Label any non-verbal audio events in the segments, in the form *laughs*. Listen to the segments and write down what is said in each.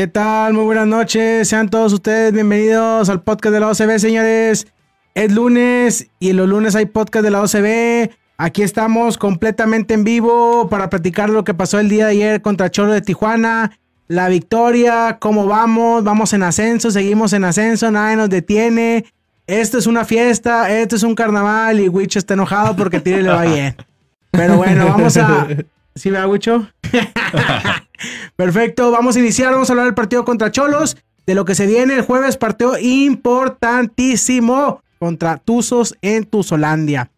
¿Qué tal? Muy buenas noches. Sean todos ustedes bienvenidos al podcast de la OCB, señores. Es lunes y los lunes hay podcast de la OCB. Aquí estamos completamente en vivo para platicar lo que pasó el día de ayer contra Cholo de Tijuana. La victoria, cómo vamos, vamos en ascenso, seguimos en ascenso, nadie nos detiene. Esto es una fiesta, esto es un carnaval y Witch está enojado porque Tire le va bien. Pero bueno, vamos a... ¿Sí ve Wicho? *laughs* Perfecto, vamos a iniciar, vamos a hablar del partido contra Cholos, de lo que se viene el jueves, partido importantísimo contra Tuzos en Tuzolandia.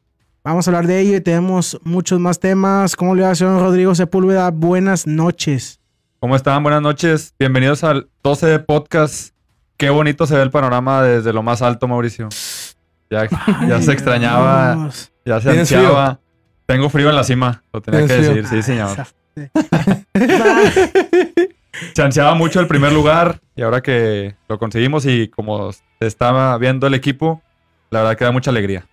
Vamos a hablar de ello y tenemos muchos más temas. ¿Cómo le va, señor Rodrigo Sepúlveda? Buenas noches. ¿Cómo están? Buenas noches. Bienvenidos al 12 de podcast. Qué bonito se ve el panorama desde lo más alto, Mauricio. Ya, ya se extrañaba, ya se ansiaba. Tengo frío en la cima, lo tenía que decir, sí, señor. Se ansiaba mucho el primer lugar y ahora que lo conseguimos y como se estaba viendo el equipo, la verdad que da mucha alegría.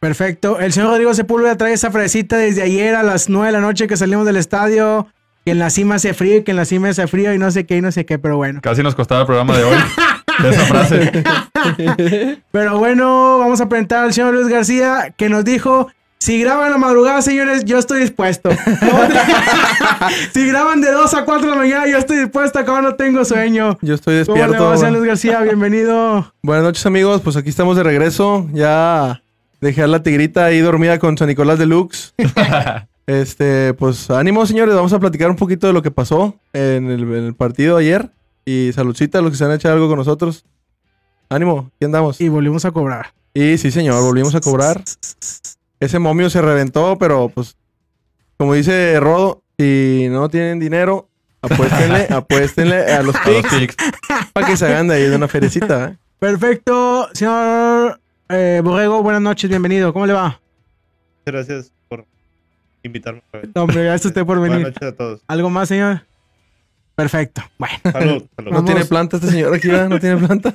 Perfecto. El señor Rodrigo Sepúlveda trae esa fresita desde ayer a las 9 de la noche que salimos del estadio. Que en la cima hace frío y que en la cima hace frío y no sé qué y no sé qué, pero bueno. Casi nos costaba el programa de hoy. de esa frase. *laughs* pero bueno, vamos a presentar al señor Luis García que nos dijo si graban a la madrugada, señores, yo estoy dispuesto. *laughs* si graban de 2 a 4 de la mañana, yo estoy dispuesto. Acá no tengo sueño. Yo estoy despierto. ¿Cómo le va, Luis García? Bienvenido. Buenas noches, amigos. Pues aquí estamos de regreso. Ya dejé a la tigrita ahí dormida con San Nicolás Deluxe. *laughs* este, pues ánimo, señores. Vamos a platicar un poquito de lo que pasó en el, partido ayer. Y saludcita a los que se han hecho algo con nosotros. Ánimo, aquí andamos. Y volvimos a cobrar. Y sí, señor, volvimos a cobrar. *laughs* Ese momio se reventó, pero pues, como dice Rodo, si no tienen dinero, apuéstenle, *laughs* apuéstenle a los pics *laughs* para que se hagan de ahí de una ferecita. ¿eh? Perfecto, señor eh, Borrego, buenas noches, bienvenido. ¿Cómo le va? Gracias por invitarme. hombre, gracias a usted por *laughs* venir. Buenas noches a todos. ¿Algo más, señor? Perfecto. Bueno. Salud, salud. No tiene planta este señor aquí, ¿verdad? No tiene planta.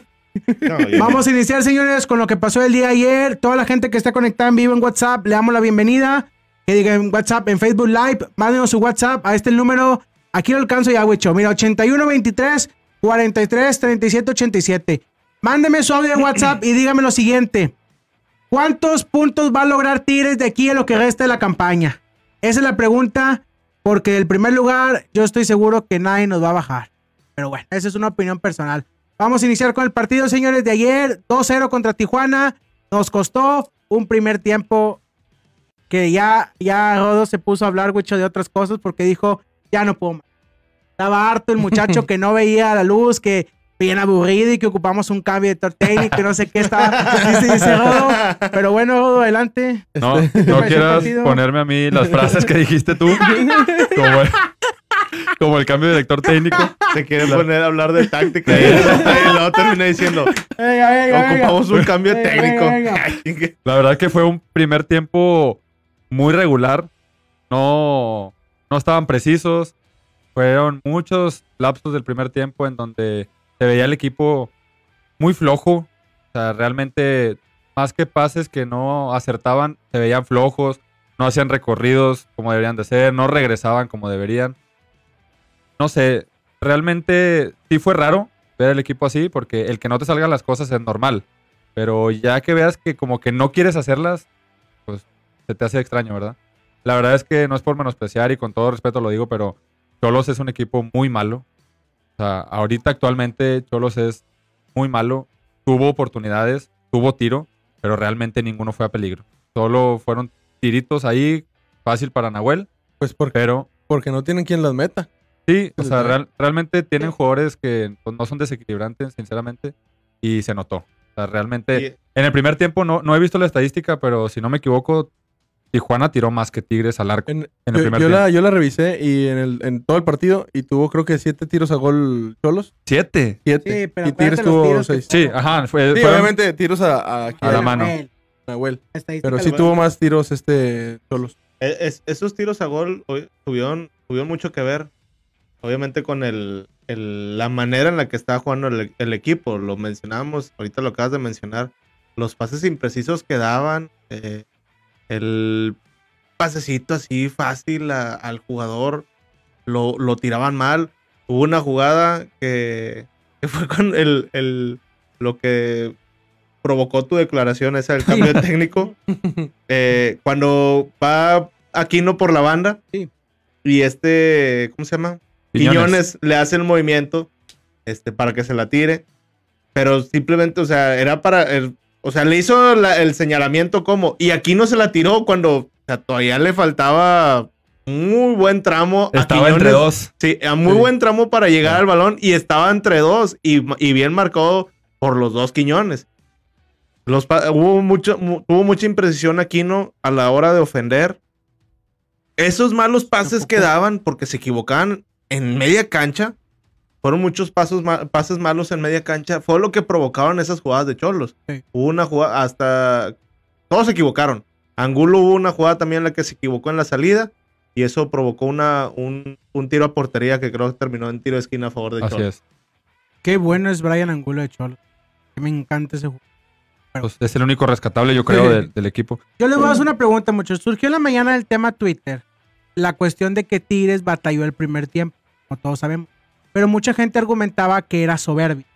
Vamos a iniciar, señores, con lo que pasó el día ayer. Toda la gente que está conectada en vivo en WhatsApp, le damos la bienvenida. Que diga en WhatsApp, en Facebook Live, mándenos su WhatsApp a este número. Aquí lo alcanzo ya, Wicho. Mira, 8123 43 37 87. Mándeme su audio en WhatsApp y dígame lo siguiente. ¿Cuántos puntos va a lograr Tigres de aquí a lo que resta de la campaña? Esa es la pregunta, porque el primer lugar yo estoy seguro que nadie nos va a bajar. Pero bueno, esa es una opinión personal. Vamos a iniciar con el partido, señores, de ayer. 2-0 contra Tijuana. Nos costó un primer tiempo que ya, ya Rodo se puso a hablar mucho de otras cosas porque dijo, ya no puedo más. Estaba harto el muchacho *laughs* que no veía la luz, que bien aburrido y que ocupamos un cambio de técnico que no sé qué estaba. *laughs* Dice, dice Rodo. Pero bueno, Rodo, adelante. No, no quieras ponerme a mí las frases que dijiste tú. *laughs* Como, *laughs* como el cambio de director técnico. Se quiere poner a hablar de táctica y luego termina diciendo: Ocupamos un cambio técnico. La verdad que fue un primer tiempo muy regular. No, no estaban precisos. Fueron muchos lapsos del primer tiempo en donde se veía el equipo muy flojo. O sea, realmente, más que pases que no acertaban, se veían flojos. No hacían recorridos como deberían de ser. No regresaban como deberían no sé, realmente sí fue raro ver el equipo así, porque el que no te salgan las cosas es normal. Pero ya que veas que como que no quieres hacerlas, pues se te hace extraño, ¿verdad? La verdad es que no es por menospreciar y con todo respeto lo digo, pero Cholos es un equipo muy malo. O sea, ahorita actualmente Cholos es muy malo. Tuvo oportunidades, tuvo tiro, pero realmente ninguno fue a peligro. Solo fueron tiritos ahí, fácil para Nahuel. Pues porque, pero, porque no tienen quien las meta. Sí, o sea, realmente tienen jugadores que pues, no son desequilibrantes, sinceramente, y se notó. O sea, realmente, en el primer tiempo no, no he visto la estadística, pero si no me equivoco, Tijuana tiró más que Tigres al arco. En- En el yo, primer yo tiempo. la, yo la revisé y en, el, en todo el partido y tuvo creo que siete tiros a gol Cholos. Siete. Siete. Sí, pero y Tigres tuvo seis. Sí, ajá. Fue, Sí, fueron- obviamente tiros a, a, aquí A la a- mano. Nahuel. Pero sí tuvo más tiros este Cholos. E- es- esos tiros a gol hoy tuvieron, tuvieron mucho que ver, obviamente, con el, el- la manera en la que estaba jugando el, el equipo. Lo mencionábamos, ahorita lo acabas de mencionar. Los pases imprecisos que daban, eh, el pasecito así fácil a- al jugador, lo, lo tiraban mal. Hubo una jugada que, que fue *laughs* con el, el- lo que provocó tu declaración esa del cambio de *laughs* técnico. *laughs* Eh, cuando va Aquino por la banda Sí. y este, ¿cómo se llama? Quiñones. Quiñones le hace el movimiento este, para que se la tire. Pero simplemente, o sea, era para. el- o sea, le hizo la- el señalamiento como. Y aquí no se la tiró cuando o sea, todavía le faltaba muy buen tramo. a Estaba entre dos. Sí, a muy Sí. buen tramo para llegar Sí. al balón y estaba entre dos y, y bien marcado por los dos Quiñones. Los hubo mucho, mu- mucha imprecisión Aquino a la hora de ofender. Esos malos pases que daban porque se equivocaban en media cancha, fueron muchos pasos ma- pases malos en media cancha, fue lo que provocaron esas jugadas de Cholos. Sí. Hubo una jugada hasta todos se equivocaron. Angulo hubo una jugada también en la que se equivocó en la salida y eso provocó una, un, un tiro a portería que creo que terminó en tiro de esquina a favor de Así Cholos. es. Qué bueno es Brian Angulo de Cholo. Me encanta ese juego. Pues es el único rescatable, yo creo, Sí. del, del equipo. Yo les voy a hacer una pregunta, muchachos. Surgió en la mañana el tema Twitter. La cuestión de que Tigres batalló el primer tiempo, como todos sabemos. Pero mucha gente argumentaba que era soberbia.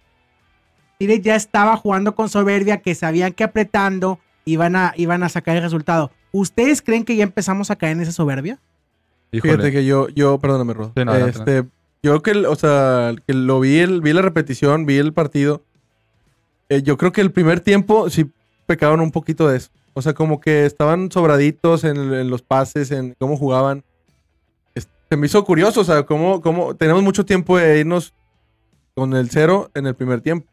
Tigres ya estaba jugando con soberbia, que sabían que apretando iban a, iban a sacar el resultado. ¿Ustedes creen que ya empezamos a caer en esa soberbia? Híjole. Fíjate que yo, yo, perdóname, Rod. Sí, no, este, yo que, o sea, que lo vi, el, vi la repetición, vi el partido. Eh, yo creo que el primer tiempo sí pecaban un poquito de eso. O sea, como que estaban sobraditos en, en los pases, en cómo jugaban. Se me hizo curioso, o sea, cómo, cómo tenemos mucho tiempo de irnos con el cero en el primer tiempo.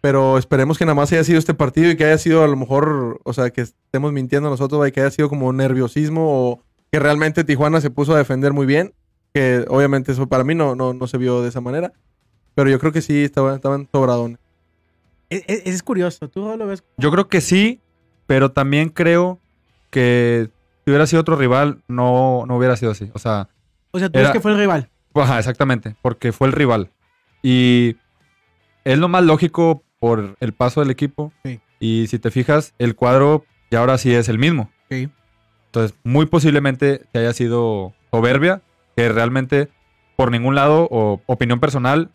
Pero esperemos que nada más haya sido este partido y que haya sido a lo mejor, o sea, que estemos mintiendo nosotros y que haya sido como nerviosismo o que realmente Tijuana se puso a defender muy bien. Que obviamente eso para mí no, no, no se vio de esa manera. Pero yo creo que sí estaban, estaban sobradones. Es, es- es curioso. ¿Tú lo ves? Yo creo que sí, pero también creo que si hubiera sido otro rival, no, no hubiera sido así. O sea, O sea, tú Era- que fue el rival. ajá, exactamente, porque fue el rival. Y es lo más lógico por el paso del equipo. Sí. Y si te fijas, el cuadro ya ahora sí es el mismo. Sí. Entonces, muy posiblemente haya sido soberbia, que realmente por ningún lado, o opinión personal,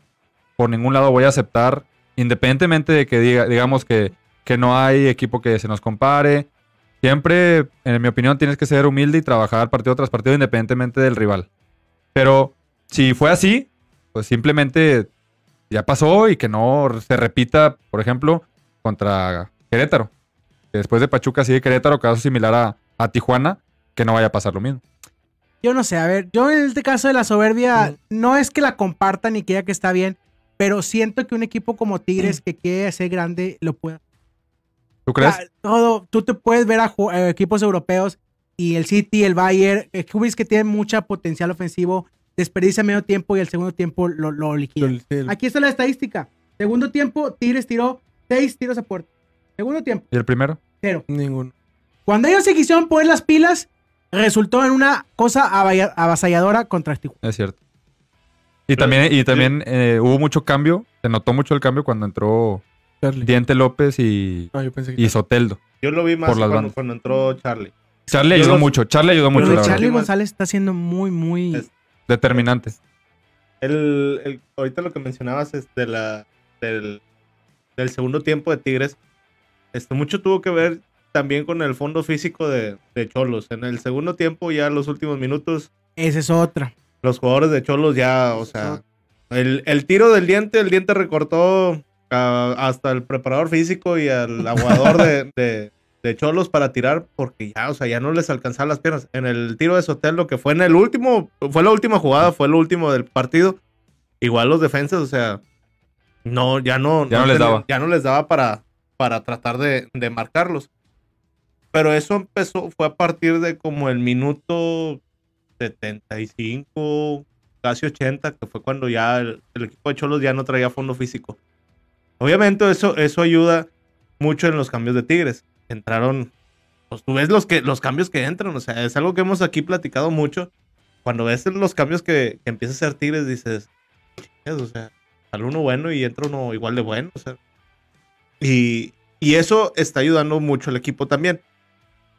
por ningún lado voy a aceptar, independientemente de que diga, digamos que, que no hay equipo que se nos compare. Siempre, en mi opinión, tienes que ser humilde y trabajar partido tras partido independientemente del rival. Pero si fue así, pues simplemente ya pasó y que no se repita, por ejemplo, contra Querétaro. Que después de Pachuca sigue Querétaro, caso similar a, a Tijuana, que no vaya a pasar lo mismo. Yo no sé, a ver, yo en este caso de la soberbia, no es que la comparta ni que diga que está bien, pero siento que un equipo como Tigres que quiere ser grande lo puede. ¿Tú crees? Todo, tú te puedes ver a eh, equipos europeos y el City, el Bayern, eh, clubes que tienen mucha potencial ofensivo, desperdicia medio tiempo y el segundo tiempo lo, lo liquidan. Aquí está la estadística. Segundo tiempo, Tigres tiró seis tiros a puerta. Segundo tiempo, ¿Y el primero? cero. Ninguno. Cuando ellos se quisieron poner las pilas, resultó en una cosa avasalladora contra Tijuana. Es cierto. Y también, y también eh, hubo mucho cambio, se notó mucho el cambio cuando entró Charlie. Diente López y, Ah, yo pensé que y Soteldo. Yo lo vi más Por las cuando, entró Charlie. Charlie Yo ayudó los- mucho, Charlie ayudó mucho, Pero. Charlie González está siendo muy, muy... Es- Determinante. El, el- ahorita lo que mencionabas es de la, del, del segundo tiempo de Tigres. Este, mucho tuvo que ver también con el fondo físico de, de Cholos. En el segundo tiempo, ya los últimos minutos, Esa es otra. los jugadores de Cholos ya, o sea, el, el tiro del diente, el diente recortó ah, hasta el preparador físico y al *laughs* aguador de, de, de Cholos para tirar, porque ya, o sea, ya no les alcanzaban las piernas. En el tiro de Sotelo, que fue en el último, fue la última jugada, fue lo último del partido. Igual los defensas, o sea, no, ya no, Ya no les daba. Ya no les daba para, para tratar de, de marcarlos. pero eso empezó, fue a partir de como el minuto 75, casi 80, que fue cuando ya el, el equipo de Cholos ya no traía fondo físico. Obviamente eso, eso ayuda mucho en los cambios de Tigres. Entraron, pues tú ves los, que, los cambios que entran, o sea, es algo que hemos aquí platicado mucho. Cuando ves los cambios que, que empieza a hacer Tigres, dices, "Chingas, o sea, sale uno bueno y entra uno igual de bueno, o sea. Y, y eso está ayudando mucho al equipo también.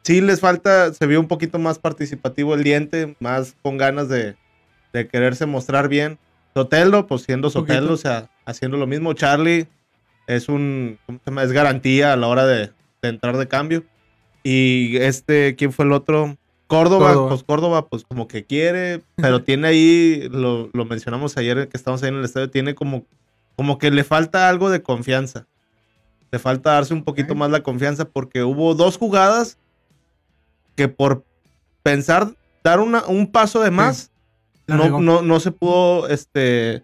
Sí les falta, se vio un poquito más participativo el diente, más con ganas de, de quererse mostrar bien. Sotelo, pues siendo Sotelo, o sea, haciendo lo mismo. Charlie es un. Es garantía a la hora de, de entrar de cambio. Y este, ¿quién fue el otro? Córdoba, Córdoba. pues Córdoba, pues como que quiere, pero *laughs* tiene ahí, lo, lo mencionamos ayer que estamos ahí en el estadio, tiene como, como que le falta algo de confianza. Le falta darse un poquito más la confianza porque hubo dos jugadas que por pensar dar una, un paso de más, no, no, no se pudo, este,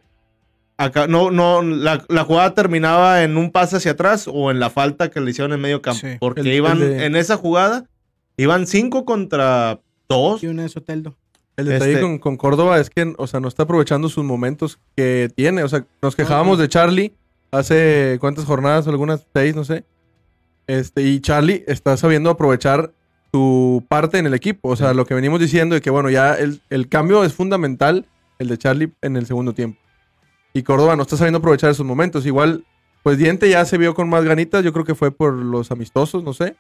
acá, no, no, la, la jugada terminaba en un pase hacia atrás o en la falta que le hicieron en medio campo. Sí. Porque El- el iban, de- en esa jugada, iban cinco contra dos. Y una de Soteldo. El detalle Este- con, con Córdoba es que, o sea, no está aprovechando sus momentos que tiene. O sea, nos quejábamos de Charlie hace cuántas jornadas, algunas seis, no sé. Este, y Charlie está sabiendo aprovechar su parte en el equipo. O sea, lo que venimos diciendo de que, bueno, ya el, el cambio es fundamental, el de Charlie en el segundo tiempo. Y Córdoba no está sabiendo aprovechar esos momentos. Igual, pues Diente ya se vio con más ganitas. Yo creo que fue por los amistosos, no sé.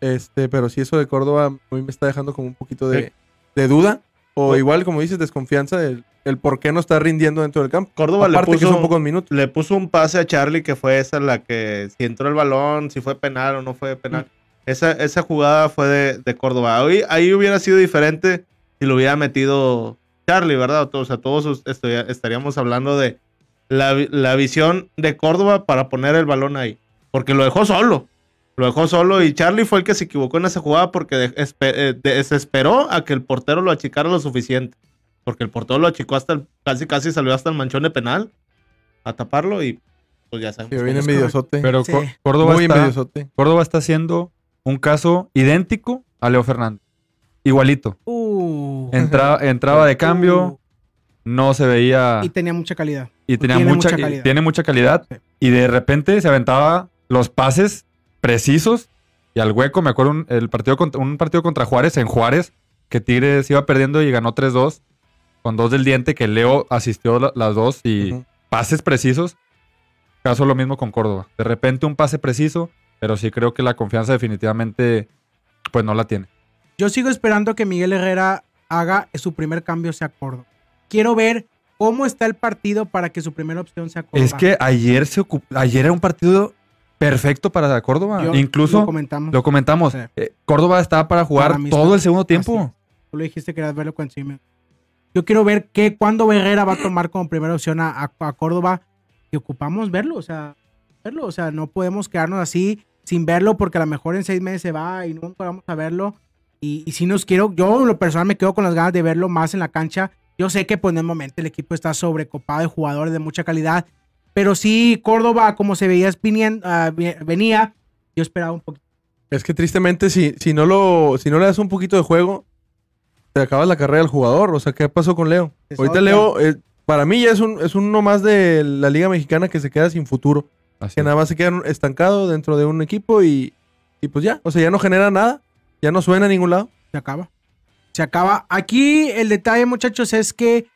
Este, pero sí, eso de Córdoba a mí me está dejando como un poquito de, duda. O O- igual, como dices, desconfianza del el por qué no está rindiendo dentro del campo. Córdoba le Aparte que puso- son pocos minutos. Le puso un pase a Charlie que fue esa la que si entró el balón, si fue penal o no fue penal. Esa, esa jugada fue de, de Córdoba. Hoy, ahí hubiera sido diferente si lo hubiera metido Charlie, ¿verdad? O sea, todos estaríamos hablando de la, vi- la visión de Córdoba para poner el balón ahí. Porque lo dejó solo. Lo dejó solo y Charlie fue el que se equivocó en esa jugada porque eh, de- se esperó a que el portero lo achicara lo suficiente. Porque el portero lo achicó hasta el, casi casi salió hasta el manchón de penal a taparlo y pues ya sabemos. Envidiosote. Pero Sí. Có- Córdoba, Muy está. Córdoba está haciendo un caso idéntico a Leo Fernández. Igualito. Uh. Entra- entraba de cambio, no se veía Y tenía mucha calidad. y tenía tiene mucha, mucha y calidad. tiene mucha calidad. Sí. Y de repente se aventaba los pases precisos y al hueco. Me acuerdo un, el partido contra, un partido contra Juárez en Juárez, que Tigres iba perdiendo y ganó 3-2 con dos del diente, que Leo asistió la- las dos y pases precisos. Caso lo mismo con Córdoba. De repente un pase preciso, pero sí creo que la confianza definitivamente pues no la tiene. Yo sigo esperando que Miguel Herrera haga su primer cambio sea Córdoba. Quiero ver cómo está el partido para que su primera opción sea Córdoba. Es que ayer se ayer era un partido perfecto para Córdoba. Yo- Incluso lo comentamos. Lo comentamos. Sí. eh, Córdoba estaba para jugar Para todo el segundo tiempo. Tú le dijiste que querías verlo con encima. Yo quiero ver qué, cuándo Herrera va a tomar como primera opción a, a- a Córdoba y ocupamos verlo, o sea, verlo, o sea, no podemos quedarnos así sin verlo porque a lo mejor en seis meses se va y nunca vamos a verlo. Y, y si nos quiero, yo en lo personal me quedo con las ganas de verlo más en la cancha. Yo sé que pues en el momento el equipo está sobrecopado de jugadores de mucha calidad, pero sí Córdoba como se veía espinien- ah, ve- venía, yo esperaba un poquito. Es que tristemente, si, si, no lo, si no le das un poquito de juego, te acabas la carrera del jugador. O sea, ¿qué pasó con Leo? Es Ahorita. Leo, eh, para mí ya es, un, es uno más de la Liga Mexicana que se queda sin futuro. Así Que es. nada más se queda estancado dentro de un equipo y, y pues ya. O sea, ya no genera nada. Ya no suena a ningún lado. Se acaba. Se acaba. Aquí el detalle, muchachos, es que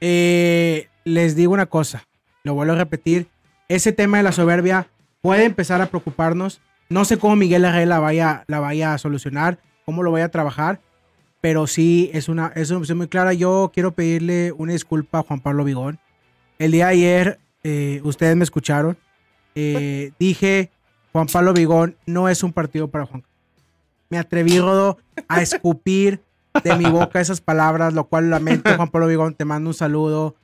eh, les digo una cosa. Lo vuelvo a repetir. Ese tema de la soberbia puede empezar a preocuparnos. No sé cómo Miguel Herrera la vaya, la vaya a solucionar, cómo lo vaya a trabajar, pero sí es una, es una opción muy clara. Yo quiero pedirle una disculpa a Juan Pablo Vigón. El día de ayer, eh, ustedes me escucharon. eh, dije, Juan Pablo Vigón no es un partido para Juan me atreví, Rodo, a escupir de mi boca esas palabras, lo cual lamento, Juan Pablo Vigón, te mando un saludo.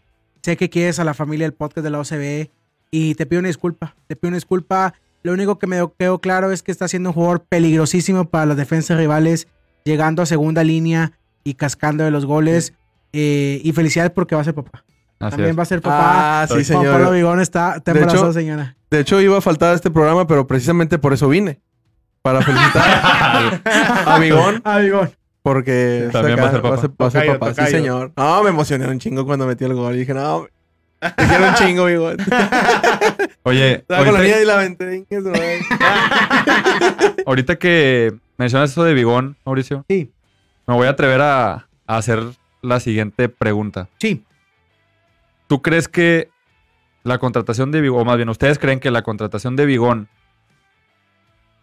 Sé que quieres a la familia del podcast de la OCB y te pido una disculpa, te pido una disculpa. Lo único que me quedó claro es que está siendo un jugador peligrosísimo para las defensas rivales, llegando a segunda línea y cascando de los goles. Eh, y felicidades porque va a ser papá. Así También es. va a ser papá. Ah, sí, Juan señor. Pablo Vigón está, está De embarazado, hecho- señora. De hecho, iba a faltar a este programa, pero precisamente por eso vine. Para felicitar a Bigón Ah, digo. porque También va a ser papá. va a ser, va a ser Tocayo, papá. Sí, señor. No, me emocioné un chingo cuando metió el gol. Y dije, no, te quiero un chingo, Bigón. *laughs* Oye, Estaba con la niña ahorita, y la aventé. *laughs* Ahorita que mencionas eso de Bigón, Mauricio, Sí, me voy a atrever a, a hacer la siguiente pregunta. sí. ¿Tú crees que la contratación de Bigón, o más bien, ustedes creen que la contratación de Bigón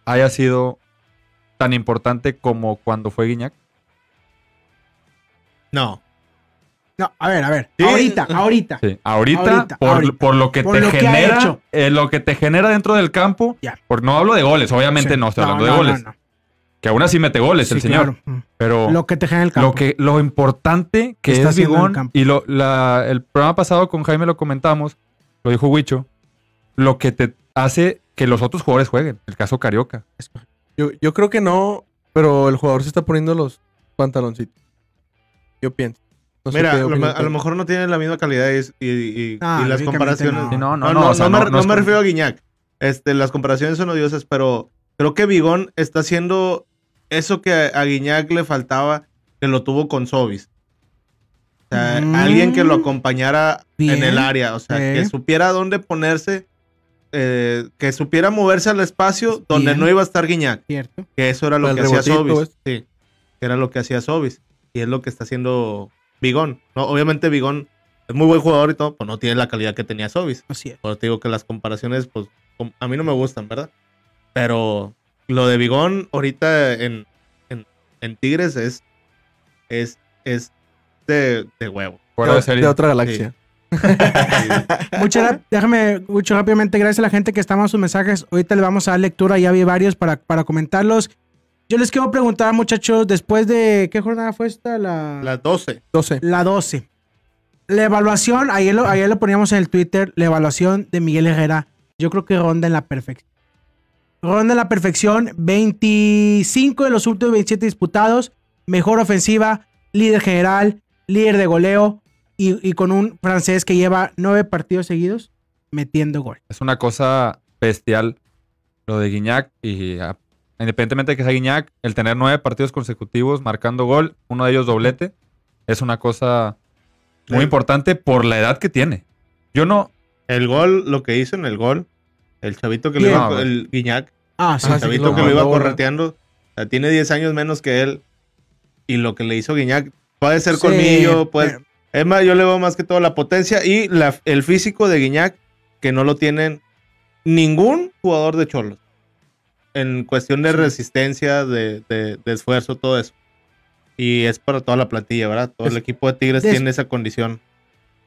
haya sido tan importante como cuando fue Guiñac? No. No, a ver, a ver. Sí. Ahorita, ahorita. Sí. Ahorita, Ahorita, por, ahorita. por lo que Por te lo genera, eh, lo que te genera dentro del campo, Ya. por, no hablo de goles, obviamente Sí. no estoy hablando no, de goles, no, que aún así mete goles el señor, claro. Mm. pero Lo que te genera el campo. lo que lo importante que Está es Bigón y lo, la- el programa pasado con Jaime lo comentamos, lo dijo Huicho, lo que te hace que los otros jugadores jueguen, el caso Carioca. Yo, yo creo que no, pero el jugador se está poniendo los pantaloncitos. Yo pienso. No sé Mira, a lo, opinan me- a ustedes. lo mejor no tienen la misma calidad y, y- y- Ah, y las comparaciones. no. No, no, no, me, refiero a Guiñac. Este, las comparaciones son odiosas, pero creo que Bigón está haciendo eso que a, a Guiñac le faltaba, que lo tuvo con Sobis. O sea, Mm. alguien que lo acompañara Bien. en el área, o sea, que supiera dónde ponerse, eh, que supiera moverse al espacio donde Bien. no iba a estar Guiñac. Cierto. Que eso era lo El que hacía Sobis. pues. Sí, que era lo que hacía Sobis. Y es lo que está haciendo Bigón. ¿no? Obviamente Bigón es muy buen jugador y todo, pues no tiene la calidad que tenía Sobis. Así es. Por eso te digo que las comparaciones, pues a mí no me gustan, ¿verdad? Pero lo de Bigón ahorita en, en, en Tigres es, es, es de, de huevo. Fuera de de, serie. de otra galaxia. *laughs* Muchas déjame mucho rápidamente, gracias a la gente que está mandando sus mensajes. Ahorita le vamos a dar lectura, ya vi varios para, para comentarlos. Yo les quiero preguntar, muchachos, después de qué jornada fue esta, la, la, Las 12. 12. 12. La evaluación, ayer lo, ayer lo poníamos en el Twitter, la evaluación de Miguel Herrera, yo creo que ronda en la perfección. Ronda en la perfección, 25 de los últimos 27 disputados, mejor ofensiva, líder general, líder de goleo y, y con un francés que lleva nueve partidos seguidos metiendo gol. Es una cosa bestial lo de Guiñac y ah, independientemente de que sea Guiñac, el tener nueve partidos consecutivos marcando gol, uno de ellos doblete, es una cosa muy Sí. importante por la edad que tiene. Yo no, El gol, lo que hizo en el gol, el chavito que le iba, No, el Guiñac, Ah, sí. el sí, chavito lo que lo iba correteando, o sea, tiene 10 años menos que él. Y lo que le hizo Guiñac, puede ser Sí, colmillo, puede, pero- Es más, yo le veo más que todo la potencia y la- el físico de Guiñac, que no lo tienen ningún jugador de Cholos. En cuestión de resistencia, de, de- de esfuerzo, todo eso. Y es para toda la plantilla, ¿verdad? Todo Es- el equipo de Tigres tiene esa condición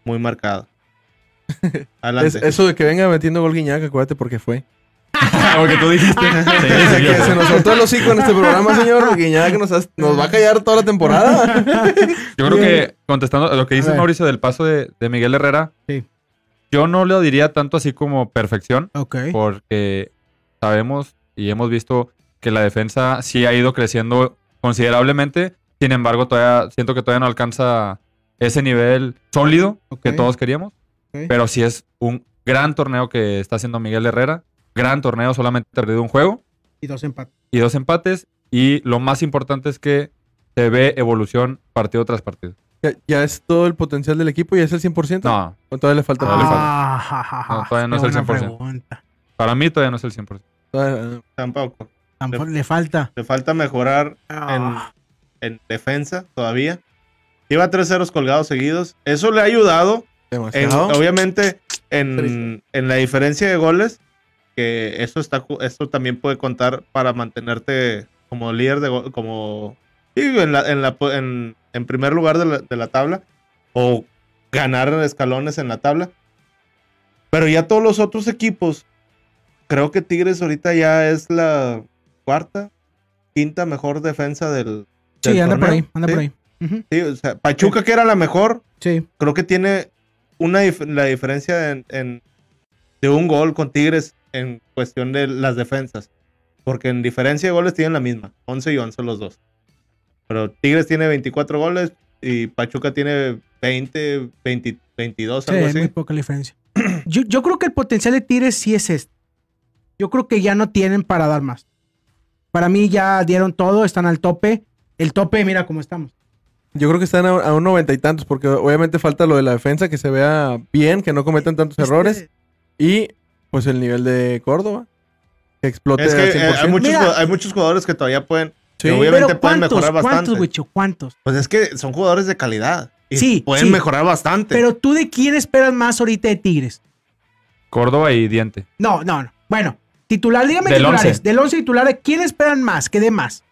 muy marcada. *laughs* Es- eso de que venga metiendo gol Guiñac, acuérdate porque fue. *laughs* porque tú dijiste. *laughs* Sí, Desde sí, que se nos soltó el hocico en este programa, señor. Guiñac nos, nos va a callar toda la temporada. Yo creo que contestando a lo que dice. Mauricio del paso de, de Miguel Herrera, Sí. yo no lo diría tanto así como perfección, porque sabemos y hemos visto que la defensa sí ha ido creciendo considerablemente. Sin embargo, todavía siento que todavía no alcanza ese nivel sólido que todos queríamos. Pero sí es un gran torneo que está haciendo Miguel Herrera. Gran torneo, solamente ha perdido un juego Y dos empates. y dos empates. Y lo más importante es que se ve evolución partido tras partido. Ya, ya es todo el potencial del equipo, ya es el 100%. No, ¿O todavía le falta? Todavía le falta. Ah, ja, ja, ja. No, todavía no Qué es el buena 100%. pregunta. para mí todavía no es el 100%. Todavía- Tampoco. Tampoco le falta. Le falta mejorar Ah, en defensa todavía. Lleva tres ceros colgados seguidos. Eso le ha ayudado En- obviamente, en, en la diferencia de goles, que eso está esto también puede contar para mantenerte como líder de como sí, en, la, en, la po- en, en primer lugar de la, de la tabla o ganar escalones en la tabla. Pero ya todos los otros equipos, creo que Tigres ahorita ya es la cuarta, quinta mejor defensa del. sí, anda por ahí, anda Sí, por ahí. Sí, o sea, Pachuca, que era la mejor, Sí. creo que tiene una dif- la diferencia en, en- de un gol con Tigres en cuestión de las defensas. Porque en diferencia de goles tienen la misma, 11 y 11 los dos. Pero Tigres tiene 24 goles y Pachuca tiene 20, 20 22, Sí, algo es muy así. poca diferencia. *clears throat* Yo, yo creo que el potencial de Tigres sí es este. Yo creo que ya no tienen para dar más. Para mí ya dieron todo, están al tope. El tope, mira cómo estamos. Yo creo que están a, a un noventa y tantos, porque obviamente falta lo de la defensa, que se vea bien, que no cometan tantos errores. Este, Y pues el nivel de Córdoba. Que explote Es que al eh, 100%. hay, muchos, Mira. hay muchos jugadores que todavía pueden. Sí. obviamente Pero pueden ¿cuántos, mejorar cuántos, bastante. Wicho? ¿Cuántos? Pues es que son jugadores de calidad. Y Sí, pueden sí. mejorar bastante. Pero tú de quién esperas más ahorita de Tigres? Córdoba y Diente. No, no, no. Bueno, titular, dígame Del titulares. once. Del 11 titulares, ¿quién esperan más? ¿Qué dé más?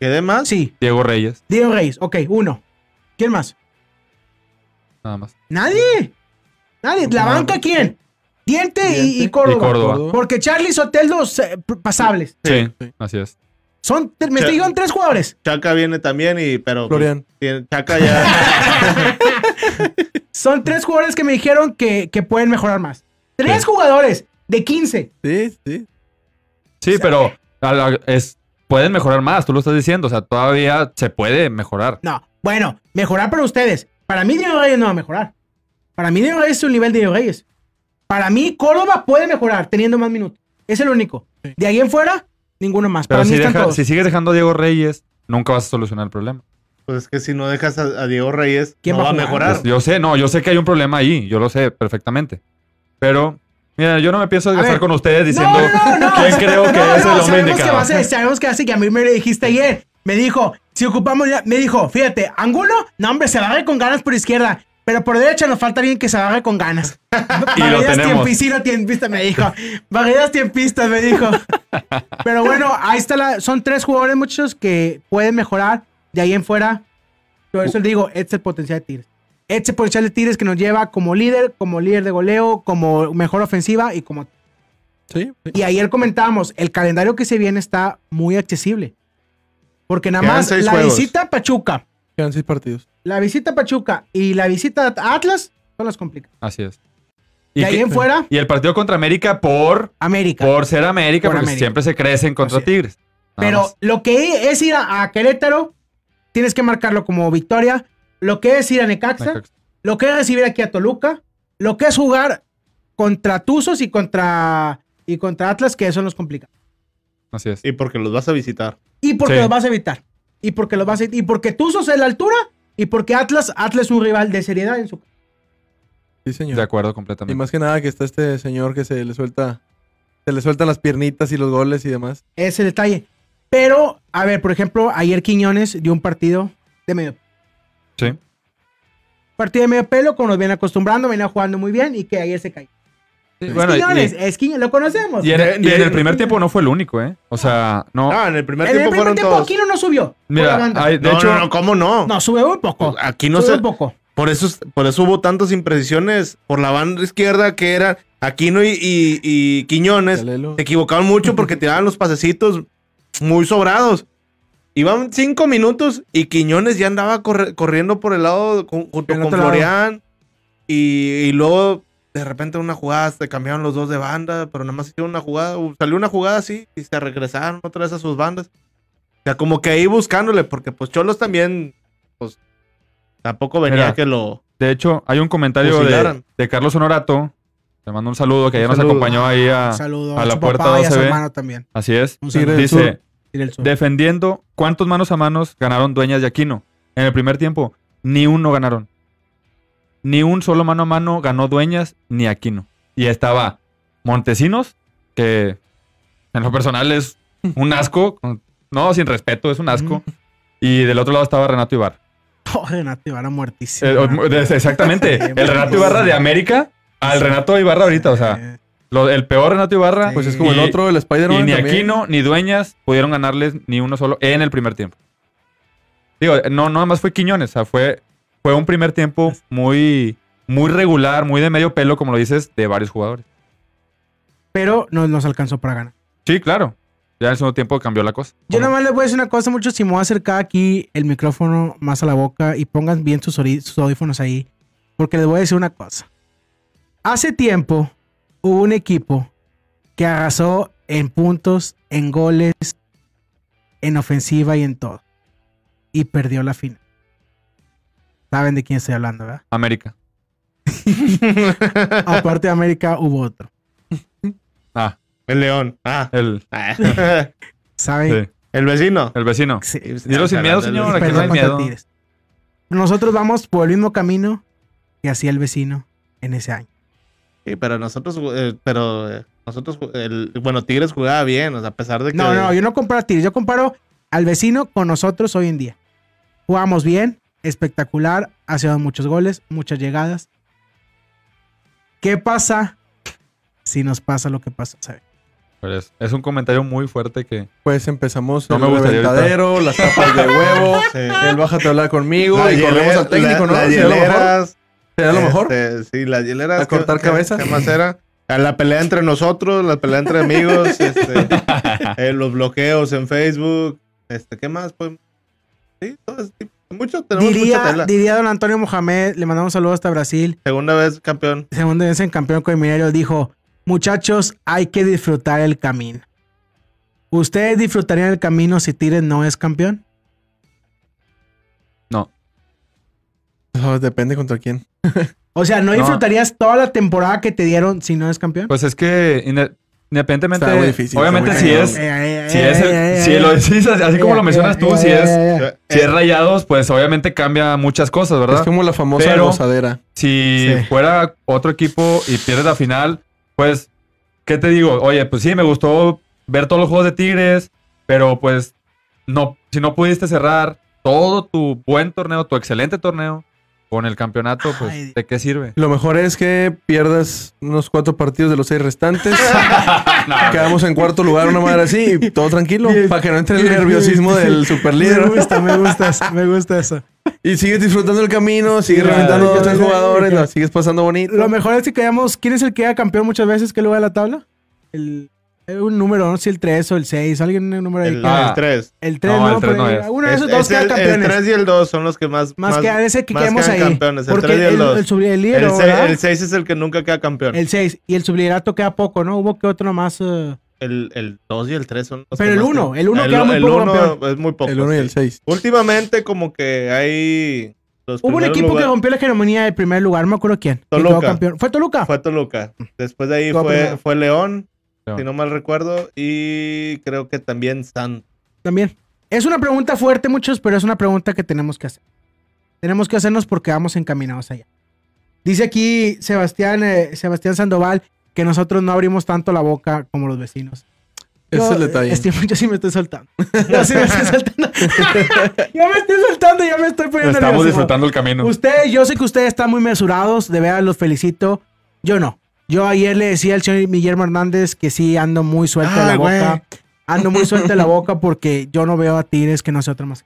¿Qué demás? Sí, Diego Reyes, Diego Reyes. Ok, uno. ¿Quién más? nada más. Nadie. Nadie. ¿La banca quién? Diente, y-. Córdoba. Y Córdoba. Porque Charlie Soteldo eh, pasables. Sí, sí. así es. Son, me dijeron tres jugadores. Chaca viene también, y pero. pues, Florian. Chaca ya. *laughs* Son tres jugadores que me dijeron que, que pueden mejorar más. Tres Sí. jugadores de 15. Sí, sí. Sí, pero a la- es, pueden mejorar más, tú lo estás diciendo. O sea, todavía se puede mejorar. No, bueno, mejorar para ustedes. Para mí, Diego Reyes no va a mejorar. Para mí, Diego Reyes es un nivel de Diego Reyes. Para mí, Córdoba puede mejorar teniendo más minutos. Es el único. De ahí en fuera, ninguno más. Pero para si, mí están deja- todos. si sigues dejando a Diego Reyes, nunca vas a solucionar el problema. pues es que si no dejas a, a Diego Reyes, ¿Quién no va va a a jugar? mejorar. Pues yo sé, no, yo sé que hay un problema ahí, yo lo sé perfectamente. Pero, mira, yo no me pienso A desgastar ver. con ustedes diciendo no, no, no, quién no. creo que No, es no, el hombre sabemos indicado. Va a ser, sabemos que hace que a mí me lo dijiste ayer. Me dijo, si ocupamos, ya- me dijo, fíjate, Angulo, no, hombre, se agarre con ganas por izquierda. Pero por derecha nos falta bien que se agarre con ganas. *laughs* Y lo Barridas tenemos. tiempistas, sí, lo tiempistas, me dijo. Barridas tiempistas, me dijo. Pero bueno, ahí está la. Son tres jugadores, muchos, que pueden mejorar. De ahí en fuera, por eso les digo, este es el potencial de Tigres. Este es el potencial de Tigres que nos lleva como líder, como líder de goleo, como mejor ofensiva y como Sí. sí. y ayer comentábamos, el calendario que se viene está muy accesible. Porque nada Quedan más seis la juegos. visita a Pachuca, Quedan seis partidos. La visita a Pachuca y la visita a Atlas son las complicadas. Así es. De ahí que- en fuera, y el partido contra América por, América. por ser América, Por porque América. siempre se crecen contra Así. Tigres. Nada Pero más. lo que es ir a, a Querétaro, tienes que marcarlo como victoria. Lo que es ir a Necaxa, Necaxa. lo que es recibir aquí a Toluca, lo que es jugar contra Tuzos y contra, y contra Atlas, que son los complicados. Así es. Y porque los vas a visitar. Y porque Sí. los vas a evitar. Y porque los vas a Y porque Tuzos es la altura. Y porque Atlas, Atlas es un rival de seriedad en su Sí, señor. De acuerdo Y completamente. más que nada que está este señor que se le suelta, se le sueltan las piernitas y los goles y demás. ese detalle. Pero, a ver, por ejemplo, ayer Quiñones dio un partido de medio. Sí. Partido de medio pelo, como nos viene acostumbrando, venía jugando muy bien y que ayer se cayó. Bueno, y- Quiñones, es Quiñones, lo conocemos. y, en, De- y en de- el primer tiempo no fue el único, ¿eh? O sea, no. No, en el primer en el tiempo primer fueron tiempo todos. Aquino no subió. Mira, hay- de no, hecho, no, no, ¿cómo no? No, subió un poco. Aquí no subió se. un poco. Por eso, por eso hubo tantas imprecisiones por la banda izquierda que era Aquino y, y, y Quiñones. Calelo. Se equivocaban mucho porque tiraban los pasecitos muy sobrados. Iban cinco minutos y Quiñones ya andaba corre- corriendo por el lado junto El con. Florian. Y, y luego de repente en una jugada se cambiaron los dos de banda, pero nada más hicieron una jugada. uh, Salió una jugada así y se regresaron otra vez a sus bandas. O sea, como que ahí buscándole, porque pues Cholos también, pues tampoco venía Mira, que lo. de hecho, hay un comentario de, de Carlos Honorato. Le mando un saludo que Un ayer nos acompañó ahí a. A a, la su puerta papá y a su 12B. hermano también. Así es. Dice, defendiendo cuántos manos a manos ganaron Dueñas y Aquino. En el primer tiempo, ni uno ganaron. Ni un solo mano a mano ganó Dueñas ni Aquino. Y estaba Montesinos, que en lo personal es un asco. No, sin respeto, es un asco. Y del otro lado estaba Renato Ibarra. *laughs* Oh, Renato Ibarra muertísimo. Eh, exactamente. *laughs* El Renato Ibarra de América al Renato Ibarra ahorita. O sea, lo- el peor Renato Ibarra. Sí. Pues es como el otro, el Y Spider-Man. ni también. Aquino ni Dueñas pudieron ganarles ni uno solo en el primer tiempo. Digo, no, no nada más fue Quiñones, o sea, fue, fue un primer tiempo muy, muy regular, muy de medio pelo, como lo dices, de varios jugadores. pero no nos alcanzó para ganar. Sí, claro. Ya en el segundo tiempo cambió la cosa. Yo nada más les voy a decir una cosa, muchos, si me voy a acercar aquí el micrófono más a la boca y pongan bien sus, sus audífonos ahí, porque les voy a decir una cosa. Hace tiempo hubo un equipo que arrasó en puntos, en goles, en ofensiva y en todo. Y perdió la final. Saben de quién estoy hablando, ¿verdad? América. *laughs* Aparte de América hubo otro. Ah, El León. Ah. el. Ah. ¿saben? Sí, El vecino. el vecino. Sí. Dilo sin miedo, señor. Aquí no hay miedo. Nosotros vamos por el mismo camino que hacía el vecino en ese año. Sí, pero nosotros, eh, pero eh, nosotros, el, bueno, Tigres jugaba bien, o sea, a pesar de que... No, no, yo no comparo a Tigres, yo comparo al vecino con nosotros hoy en día. Jugamos bien, espectacular, hacíamos muchos goles, muchas llegadas. ¿Qué pasa si nos pasa lo que pasa? ¿sabe? Pero es, es un comentario muy fuerte que. Pues empezamos No el me reventadero, las tapas de huevo, *laughs* Sí. el bájate a hablar conmigo La y corremos al técnico, la- ¿no? Las ¿Sería lo mejor? hieleras, ¿Sería lo mejor? este, sí, las hieleras. ¿A cortar ¿qué- qué- cabezas? ¿Qué más era? A La pelea entre nosotros, la pelea entre amigos, *laughs* este, eh, los bloqueos en Facebook, este, ¿qué más? Pues, sí, todo ese tipo. Mucho, tenemos mucha Diría, tela. diría don Antonio Mohamed, le mandamos saludos hasta Brasil. Segunda vez campeón. Segunda vez en campeón con el Mineiro, dijo: Muchachos, hay que disfrutar el camino. ¿Ustedes disfrutarían el camino si Tigres no es campeón? No. Oh, depende contra quién. O sea, ¿no No. disfrutarías toda la temporada que te dieron si no es campeón? Pues es que independientemente. Está muy difícil, obviamente, está si muy es. Eh, eh, Si es el- eh, si lo decís así, así como lo mencionas tú, si es, si es rayados, pues obviamente cambia muchas cosas, ¿verdad? Es como la famosa Pero- gozadera. Si Sí. fuera otro equipo y pierdes la final, pues, ¿qué te digo? Oye, pues sí, me gustó ver todos los juegos de Tigres, pero pues, no, si no pudiste cerrar todo tu buen torneo, tu excelente torneo, con el campeonato, pues, Ay. ¿de qué sirve? Lo mejor es que pierdas unos cuatro partidos de los seis restantes. *laughs* Quedamos en cuarto lugar, una madre así, y todo tranquilo. Para que no entre el nerviosismo del Me superlíder. gusta, me gusta eso, me gusta eso. Y sigues disfrutando el camino, sigues Sí, reventando a tres jugadores, la sigues pasando bonito. Lo mejor es que quedamos. ¿Quién es el que queda campeón muchas veces? ¿Qué lugar de la tabla? El, un número, no sé si el 3 o el 6. Alguien un número ahí. El, que- Ah. el 3. el 3, No, no, el tres pero no es. Uno de esos dos queda el, campeones. 3 y el 2 son los que más. más que ese que más quedemos quedan ahí. campeones, el porque 3 y el el, 2. el, sub- el líder, El ¿verdad? 6 es el que nunca queda campeón. El 6 y el subliderato queda poco, ¿no? Hubo que otro nomás. eh, El 2 y el 3 son los Pero que el más uno, quedan. el uno queda muy el poco uno campeón. es muy poco. el 1 y sí. el 6. Últimamente, como que hay. los Hubo un equipo que lugar- rompió la hegemonía del primer lugar, no me acuerdo quién. que quedó Toluca. campeón. ¿Fue Toluca? Fue Toluca. Después de ahí fue, fue León, Si no mal recuerdo. Y creo que también San. También. Es una pregunta fuerte, muchos, pero es una pregunta que tenemos que hacer. Tenemos que hacernos porque vamos encaminados allá. Dice aquí Sebastián, eh, Sebastián Sandoval que nosotros no abrimos tanto la boca como los vecinos. Ese Yo, es el detalle. eh, estoy- yo sí me estoy soltando. Yo sí me estoy soltando. *laughs* ya me estoy soltando, ya me estoy poniendo Estamos nervioso. disfrutando el camino. Ustedes, yo sé que ustedes están muy mesurados, de verdad los felicito. Yo no. Yo ayer le decía al señor Guillermo Hernández que sí ando muy suelto de la boca. Ando muy suelto de la boca porque yo no veo a Tigres que no sea otra más.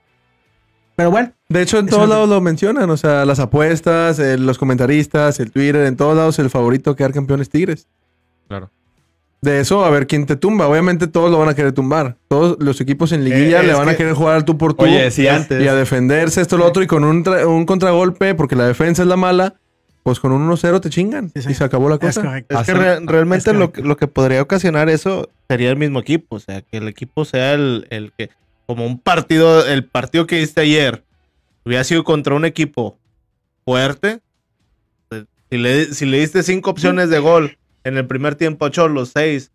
Pero bueno, De hecho, en todos lados lo mencionan. O sea, las apuestas, el- los comentaristas, el Twitter, en todos lados el favorito quedar campeón es Tigres. Claro. De eso, a ver quién te tumba. Obviamente todos lo van a querer tumbar. Todos los equipos en liguilla Eh, le van a que- querer jugar al tú por tú. Oye, sí, antes. Y a defenderse esto, lo otro. Y con un contragolpe, porque la defensa es la mala, pues con un 1-0 te chingan. Sí, sí. Y se acabó la es cosa. correcto. Es que re- realmente es lo, correcto. que- lo que podría ocasionar eso sería el mismo equipo. O sea, que el equipo sea el, el que, como un partido, el partido que diste ayer, hubiera sido contra un equipo fuerte. pues, Si le, si le diste cinco opciones de gol en el primer tiempo a Cholos, seis,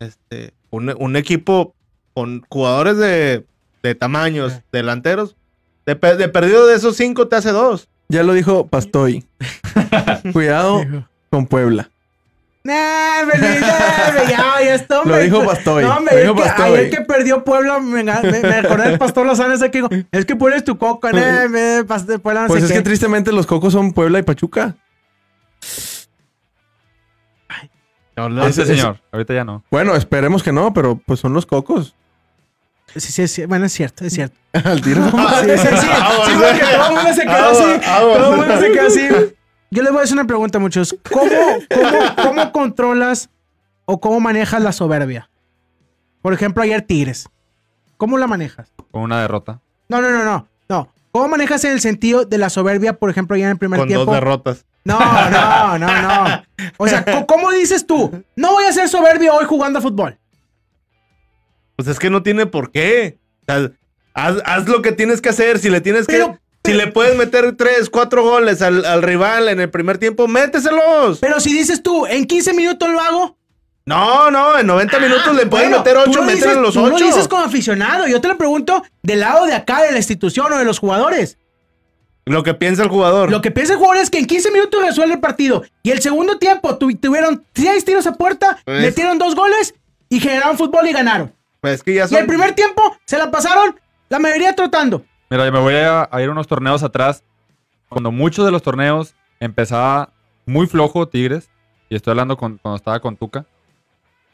este, un, un equipo con jugadores de, de tamaños, delanteros, de, de perdido de esos cinco te hace dos. Ya lo dijo Pastoy. *laughs* Cuidado con Puebla. Nah, me- nah, me- ya, ya está, Lo dijo Pastoy. No, lo es dijo que Pastoy. ayer que perdió Puebla, me, me, me acordé del Pastor Lozano ese que dijo, es que Puebla es tu coco, nah, me, de Puebla no Pues sé es qué. que tristemente los cocos son Puebla y Pachuca. Antes, Ese- señor. Ahorita ya no. Bueno, esperemos que no, pero pues son los cocos. Sí, sí, sí, bueno, es cierto, es cierto. *laughs* Al tiro. *laughs* Sí, sí, sí. *laughs* Sí, porque todo el mundo se quedó así. Todo el mundo se quedó así. Yo les voy a hacer una pregunta a muchos. ¿Cómo, cómo, cómo controlas o cómo manejas la soberbia? Por ejemplo, ayer Tigres. ¿Cómo la manejas? Con una derrota. No, no, no, no. No. ¿Cómo manejas en el sentido de la soberbia, por ejemplo, ayer en el primer Con tiempo? dos derrotas. No, no, no, no. O sea, ¿cómo- ¿cómo dices tú? No voy a ser soberbio hoy jugando a fútbol. Pues es que no tiene por qué. O sea, haz, haz lo que tienes que hacer. Si le tienes Pero- que. Si le puedes meter tres, cuatro goles al, al rival en el primer tiempo, méteselos. Pero si dices tú, en 15 minutos lo hago, No, no, en 90 minutos le Bueno, meter tú 8, lo meten dices- los Tú lo 8. dices como aficionado. Yo te lo pregunto del lado de acá de la institución o de los jugadores. Lo que piensa el jugador. Lo que piensa el jugador es que en 15 minutos resuelve el partido. Y el segundo tiempo tu- tuvieron 6 tiros a puerta, Pues- metieron dos goles y generaron fútbol y ganaron. Pues es que ya Y el primer tiempo se la pasaron la mayoría trotando. Mira, yo me voy a, a ir unos torneos atrás. Cuando muchos de los torneos empezaba muy flojo Tigres, y estoy hablando con- cuando estaba con Tuca,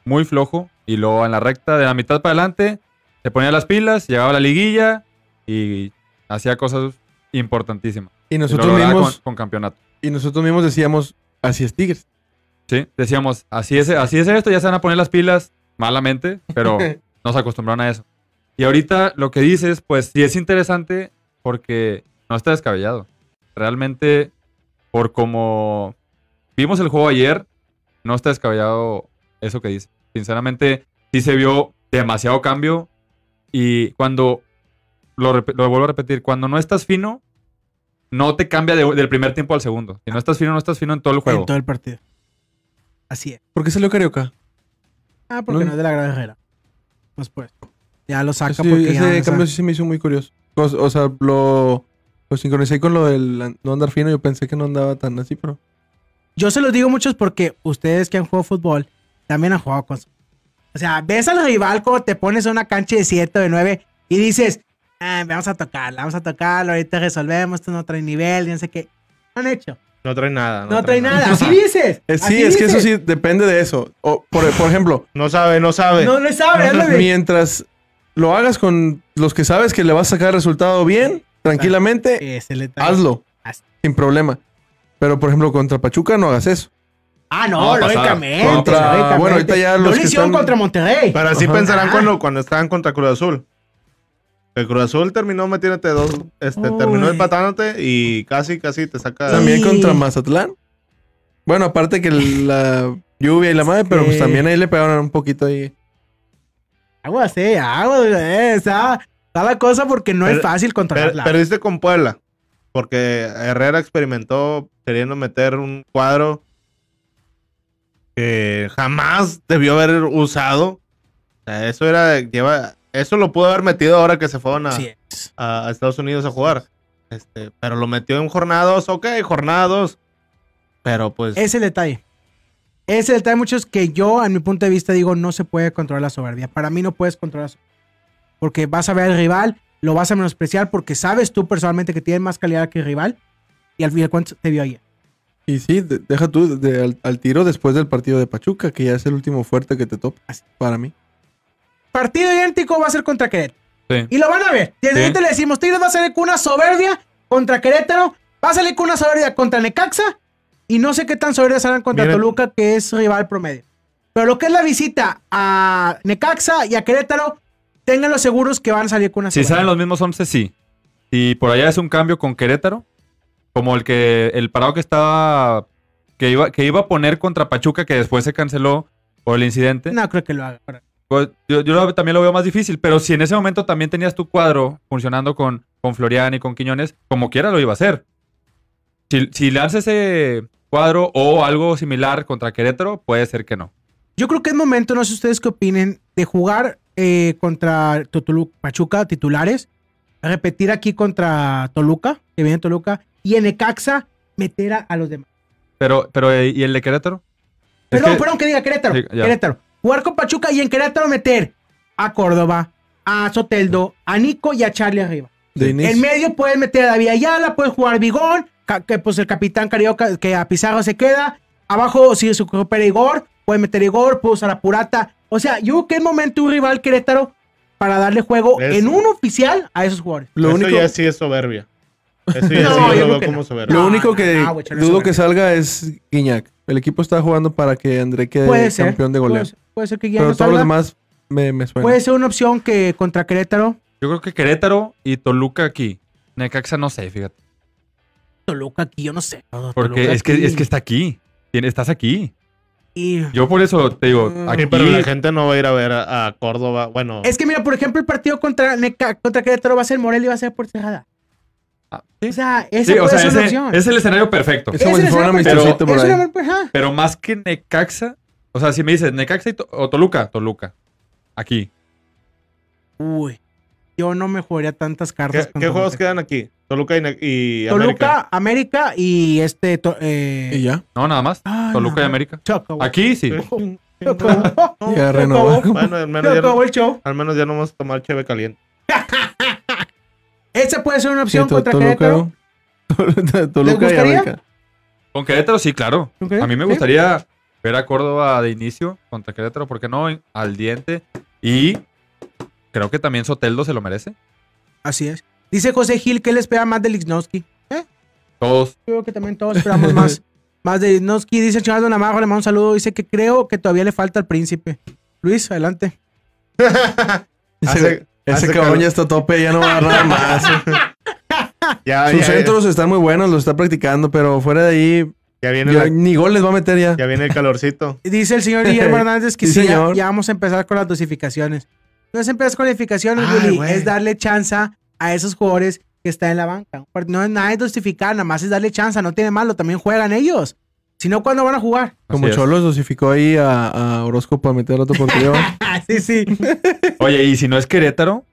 muy flojo, y luego en la recta de la mitad para adelante se ponía las pilas, llegaba a la liguilla y hacía cosas importantísimas. Y nosotros mismos, con, con campeonato. y nosotros mismos decíamos, así es Tigres. Sí, decíamos, así es, así es esto, ya se van a poner las pilas malamente, pero *laughs* nos acostumbraron a eso. Y ahorita lo que dices, pues sí es interesante porque no está descabellado. Realmente, por como vimos el juego ayer, no está descabellado eso que dice. Sinceramente, sí se vio demasiado cambio y cuando, lo, vuelvo a repetir, cuando no estás fino, no te cambia de- del primer tiempo al segundo. Si no estás fino, no estás fino en todo el juego. En todo el partido. Así es. ¿Por qué salió Carioca? Ah, porque No. no, es de la gran Herrera. Pues pues. Ya lo saca Sí, porque ya ese cambio sí se me hizo muy curioso. O, o sea, lo, lo sincronicé con lo del no andar fino. Yo pensé que no andaba tan así, pero... Yo se los digo muchos porque ustedes que han jugado fútbol también han jugado con O sea, ves al rival como te pones a una cancha de 7 o de 9 y dices, "Ah, vamos a tocarla, vamos a tocarla, ahorita resolvemos, esto no trae nivel, y no sé qué. Han hecho. No trae nada. No, trae nada. Así dices. Eh, sí, así es que eso sí depende de eso. O, por, por ejemplo, No sabe, no sabe. No le sabe, ándale. mientras lo hagas con los que sabes que le vas a sacar resultado bien, tranquilamente, hazlo. Haz- Sin problema. Pero, por ejemplo, contra Pachuca no hagas eso. Ah, No, no, lógicamente. Contra- lógicamente. bueno, ahorita ya No los le que hicieron están- contra Monterrey. Pero así Ajá. pensarán cuando, cuando estaban contra Cruz Azul. El Cruz Azul terminó metiéndote dos, este, Uy. terminó empatándote y casi, casi te saca. También Sí. contra Mazatlán. Bueno, aparte que la lluvia y la madre, pero pues también ahí le pegaron un poquito ahí. Agua, sí, agua. eh, Está, está la cosa porque no es Per- fácil Per- controlarla. perdiste con Puebla. Porque Herrera experimentó queriendo meter un cuadro que jamás debió haber usado. O sea, eso era. Lleva, eso lo pudo haber metido ahora que se fueron a, es. a- Estados Unidos a jugar. Este, pero lo metió en jornadas, ok, jornadas. Pero pues. Ese es el detalle. Ese es el detalle, muchos que yo, a mi punto de vista, digo, no se puede controlar la soberbia. Para mí no puedes controlar la soberbia. Porque vas a ver al rival, lo vas a menospreciar porque sabes tú personalmente que tiene más calidad que el rival y al fin de cuentas te vio ayer. Y sí, de- deja tú de- al, al tiro después del partido de Pachuca, que ya es el último fuerte que te topa. Para mí. Partido idéntico va a ser contra Querétaro. Sí. Y lo van a ver. Desde Sí. ahorita le decimos, Tigres va a salir con una soberbia contra Querétaro, va a salir con una soberbia contra Necaxa y no sé qué tan soberbia salgan contra. Toluca, que es rival promedio. Pero lo que es la visita a Necaxa y a Querétaro, ténganlo seguros que van a salir con una Si soberbia. salen los mismos 11, sí. Si por allá es un cambio con Querétaro, como el que el parado que estaba que iba que iba a poner contra Pachuca que después se canceló por el incidente. No creo que lo haga. Pues, yo, yo también lo veo más difícil, pero si en ese momento también tenías tu cuadro funcionando con, con Florian y con Quiñones, como quiera lo iba a hacer. Si, si lanza ese cuadro o algo similar contra Querétaro, puede ser que no. Yo creo que es momento, no sé ustedes qué opinen, de jugar eh, contra Tolu- Pachuca titulares, repetir aquí contra Toluca, que viene Toluca, y en Necaxa meter a, a los demás. Pero, pero eh, ¿y el de Querétaro? Es Perdón, que- perdón que diga Querétaro. Sí. Querétaro. Jugar con Pachuca y en Querétaro meter a Córdoba, a Soteldo, a Nico y a Charlie arriba. De. En medio puedes meter a David Ayala, puedes jugar Bigón, que pues el capitán Carioca, que a Pizarro se queda. Abajo, si se recupera Igor, puede meter Igor, puede usar a Purata. O sea, yo creo que es momento un rival Querétaro para darle juego Eso. en un oficial a esos jugadores. Lo eso único, ya sí es soberbia. Eso ya *laughs* No, sí yo yo creo lo veo que como no. soberbia. lo No, único que no, dudo que salga es Guiñac. El equipo está jugando para que André quede Puede ser. campeón de goleo. Puede ser que ya Pero no todos los demás me, me suenan. Puede ser una opción que contra Querétaro. Yo creo que Querétaro y Toluca aquí. Necaxa no sé, fíjate. Toluca aquí, yo no sé. Porque Toluca es que, aquí. es que está aquí. Estás aquí. Y- Yo por eso te digo, Mm. aquí Sí, pero la gente no va a ir a ver a, a Córdoba. Bueno, Es que mira, por ejemplo, el partido contra, Neca- contra Querétaro va a ser Morelia y va a ser por cerrada. Ah, sí. O sea, esa Sí, o puede sea, ser una ese- opción. es el escenario perfecto. Es como si fuera un escenario amistosito perfecto. por Es ahí. una- ajá. Pero más que Necaxa, O sea, si me dices Necaxa y To- o Toluca, Toluca. Aquí. Uy. Yo no me jugaría tantas cartas. ¿Qué, juegos quedan aquí? Toluca y, y Toluca, América. América y este. to- eh, Y ya. No, nada más. Ah, Toluca y. América. Acabó. Aquí sí. *laughs* Se acabó. *laughs* No, Ya renovó. Bueno, al menos, ya, acabó el show. al menos ya no vamos a tomar cheve caliente. Esa puede ser una Sí, opción To- contra Querétaro. Toluca. *laughs* Toluca y gustaría? América. Con Querétaro sí, claro. A mí me Sí. Ver a Córdoba de inicio contra Querétaro, ¿por qué no? Al diente. Y creo que también Soteldo se lo merece. Así es. Dice José Gil que él espera más de Lichnowsky. Todos. Yo creo que también todos esperamos más, *laughs* más de Lichnowsky. Dice Chaval Don Amago, le mando un saludo. Dice que creo que todavía le falta al príncipe. Luis, adelante. *laughs* Ese, ese cabrón ya está a tope, ya no va a agarrar *laughs* más. Ya, Sus ya, centros están muy buenos, los está practicando, pero fuera de ahí, ya viene la- ni gol les va a meter ya. ya viene el calorcito. *laughs* Dice el señor *laughs* Guillermo Hernández que Sí, sí, ya, señor. ya vamos a empezar con las dosificaciones. No es empezar con las dosificaciones, Ay, Willy, es darle chance a esos jugadores que están en la banca. No es nada de dosificar, nada más es darle chance, no tiene malo, también juegan ellos. Si no, ¿cuándo van a jugar? Como. Cholos dosificó ahí a, a Orozco para meter otro portero. *laughs* Sí, sí. Oye, y si no es Querétaro,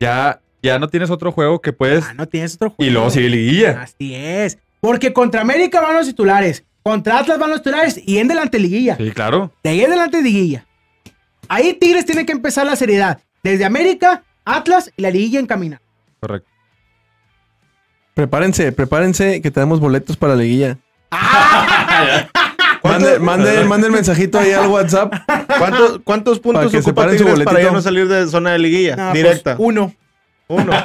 ya, ya no tienes otro juego que puedes. Ah, no tienes otro juego. Y luego sigue liguilla. Así es. Porque contra América van los titulares, contra Atlas van los titulares y en delante liguilla. Sí, claro. De ahí en delante liguilla. Ahí Tigres tiene que empezar la seriedad. Desde América, Atlas y la liguilla en camino. Correcto. prepárense, prepárense que tenemos boletos para la liguilla. *laughs* ¿Cuánto- Mande, mande, mande el mensajito ahí al WhatsApp. ¿Cuántos, cuántos puntos que ocupa Tigres para ya no salir de zona de liguilla? No, pues, Directa. uno. Uno. *laughs*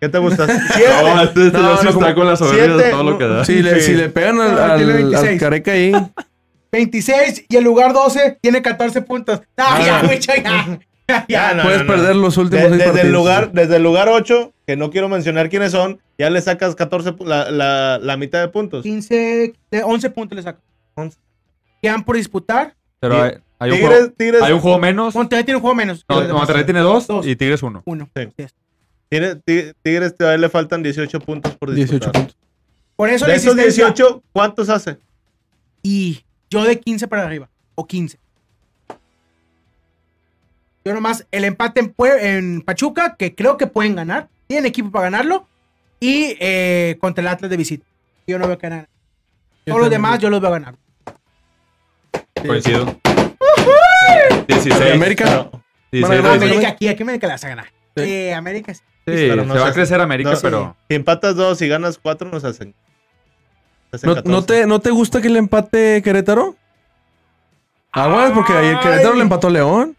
¿Qué te gusta? *laughs* No, Siete. este, este No, sí no, está con la soberbia de todo lo no. que da. Si le, Sí. si le pegan al, No, tiene al- al 26. careca ahí, *laughs* 26 y el lugar 12 tiene 14 puntos. No, ya, güey, ya, ya. *laughs* Ya, Ya, no, puedes no, no. perder los últimos De- seis desde, partidos. el lugar, desde el lugar 8, que no quiero mencionar quiénes son, ya le sacas 14, pu- la, la, la mitad de puntos. 15, de 11 puntos le saca. 11. Quedan por disputar. Pero hay, hay un Tigres, juego, Tigres, hay un juego menos. Monterrey tiene un juego menos. No, Monterrey tiene dos, Dos. y Tigres uno. Uno. Sí. Es. Tigres, Tig- Tigres todavía le faltan 18 puntos por 18 disputar. puntos. Por eso De esos insistencia. 18, ¿cuántos hace? Y yo de 15 para arriba. O 15. Yo nomás el empate en, en Pachuca, que creo que pueden ganar. Tienen equipo para ganarlo. Y eh, contra el Atlas de visita. Yo no veo que ganar. Todos los demás yo los veo ganar. Coincido. 16. ¿De América? 16, Bueno, América aquí, aquí América la vas a ganar. Sí. Sí, América sí. Sí, pero no se va a crecer América, No, pero. Si empatas dos y ganas cuatro, nos hacen. nos hacen ¿No, 14. no te, ¿No te gusta que le empate Querétaro? Aguas, porque ayer Querétaro le empató a León.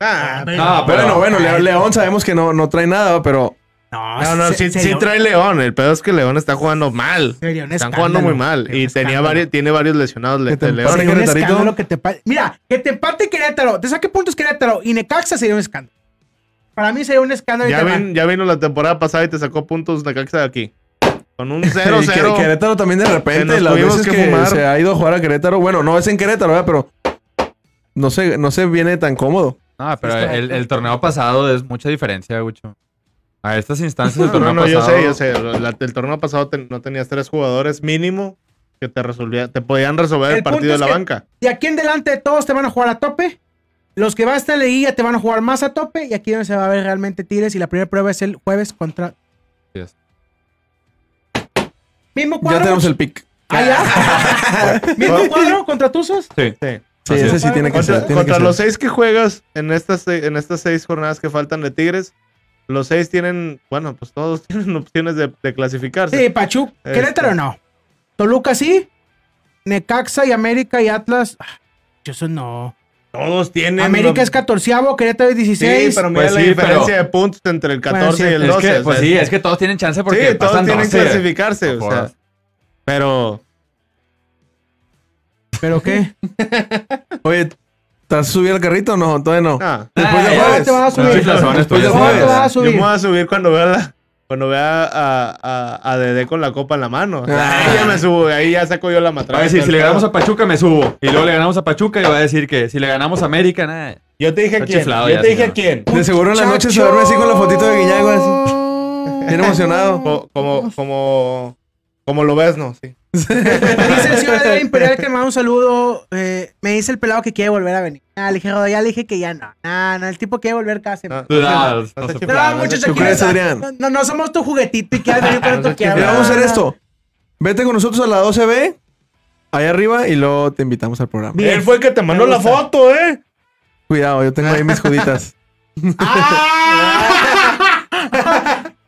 Ah, pero- Bueno, bueno, Le- León sabemos que no, no trae nada, pero No, no, no, sí, sí trae León. El pedo es que León está jugando mal. sería un Están jugando muy mal. Y tenía varios, tiene varios lesionados le- te León. Sería un que te Mira, que te empate Querétaro, te saque puntos Querétaro y Necaxa sería un escándalo. Para mí sería un escándalo. Ya, vin- ya vino la temporada pasada y te sacó puntos de Caxa de aquí. Con un *laughs* Y que- 0-0. Querétaro también de repente, nos las tuvimos veces que que, fumar. se ha ido a jugar a Querétaro, bueno, no es en Querétaro, ¿verdad? Pero no se, no se viene tan cómodo. No, pero el, torneo pasado es mucha diferencia, Gucho. A estas instancias del torneo no, no, yo pasado. sé, yo sé. La- el torneo pasado no tenías tres jugadores mínimo que te resolvía, te podían resolver el, partido de la banca. De aquí en adelante todos te van a jugar a tope. Los que van a estar en la liguilla te van a jugar más a tope. Y aquí es donde se va a ver realmente Tigres. Y la primera prueba es el jueves contra. Mismo cuadro. Ya tenemos el pick. Ah, ya. *laughs* Mismo cuadro contra Tuzos. Sí. Sí. Sí, Así ese es. sí tiene que Contra, ser. tiene que contra ser. los seis que juegas en estas, en estas seis jornadas que faltan de Tigres, los seis tienen, bueno, pues todos *laughs* tienen opciones de, de clasificarse. Sí, Pachuca. Este. Querétaro no. Toluca sí. Necaxa y América y Atlas. ah, Eso no. Todos tienen. América es catorceavo, Querétaro es Sí, 16. pero mira Pues la sí, diferencia pero- de puntos entre el Bueno, 14 sí, y el Es 12. que, o sea, pues sí, es que todos tienen chance porque sí, todos pasan tienen que 12. clasificarse. No O sea, pero ¿Pero qué? *laughs* Oye, ¿te has subido al carrito o no? Todavía no. no. Después de Ah, jueves. te vas a Los subir. chiflazones, Después de ¿Cómo ya te vas a sabes. Yo me subir? voy a subir cuando vea la, cuando vea a, a, a Dede con la copa en la mano. O sea, Ah. ahí ya me subo, ahí ya saco yo la Va matraca. a decir, si le ganamos a Pachuca, me subo. Y luego le ganamos a Pachuca y va a decir que si le ganamos a América, nada. Yo te dije a quién. Yo te dije a quién. De seguro en la noche se duerme así con la fotito de Guiñago, así. Bien emocionado. Co- Como, como, como lo ves, ¿no? Sí. *laughs* Dice el señor Adrián Imperial que me manda un saludo. eh, me dice el pelado que quiere volver a venir. Ah, le dije, "Rodo, ya le dije que ya no. No, no, el tipo quiere volver cada semana. No, Ah, no no se No, no muchachos, ¿Tú crees, no- Adrián? No, no, no somos tu juguetito y quieres venir *laughs* cuando tú quieras. Vamos a hacer esto. Vete con nosotros a la 12B, ahí arriba, y luego te invitamos al programa. Bien. Él fue el que te mandó la foto, ¿eh? Cuidado, yo tengo ahí mis *laughs* juditas. ¡Ah!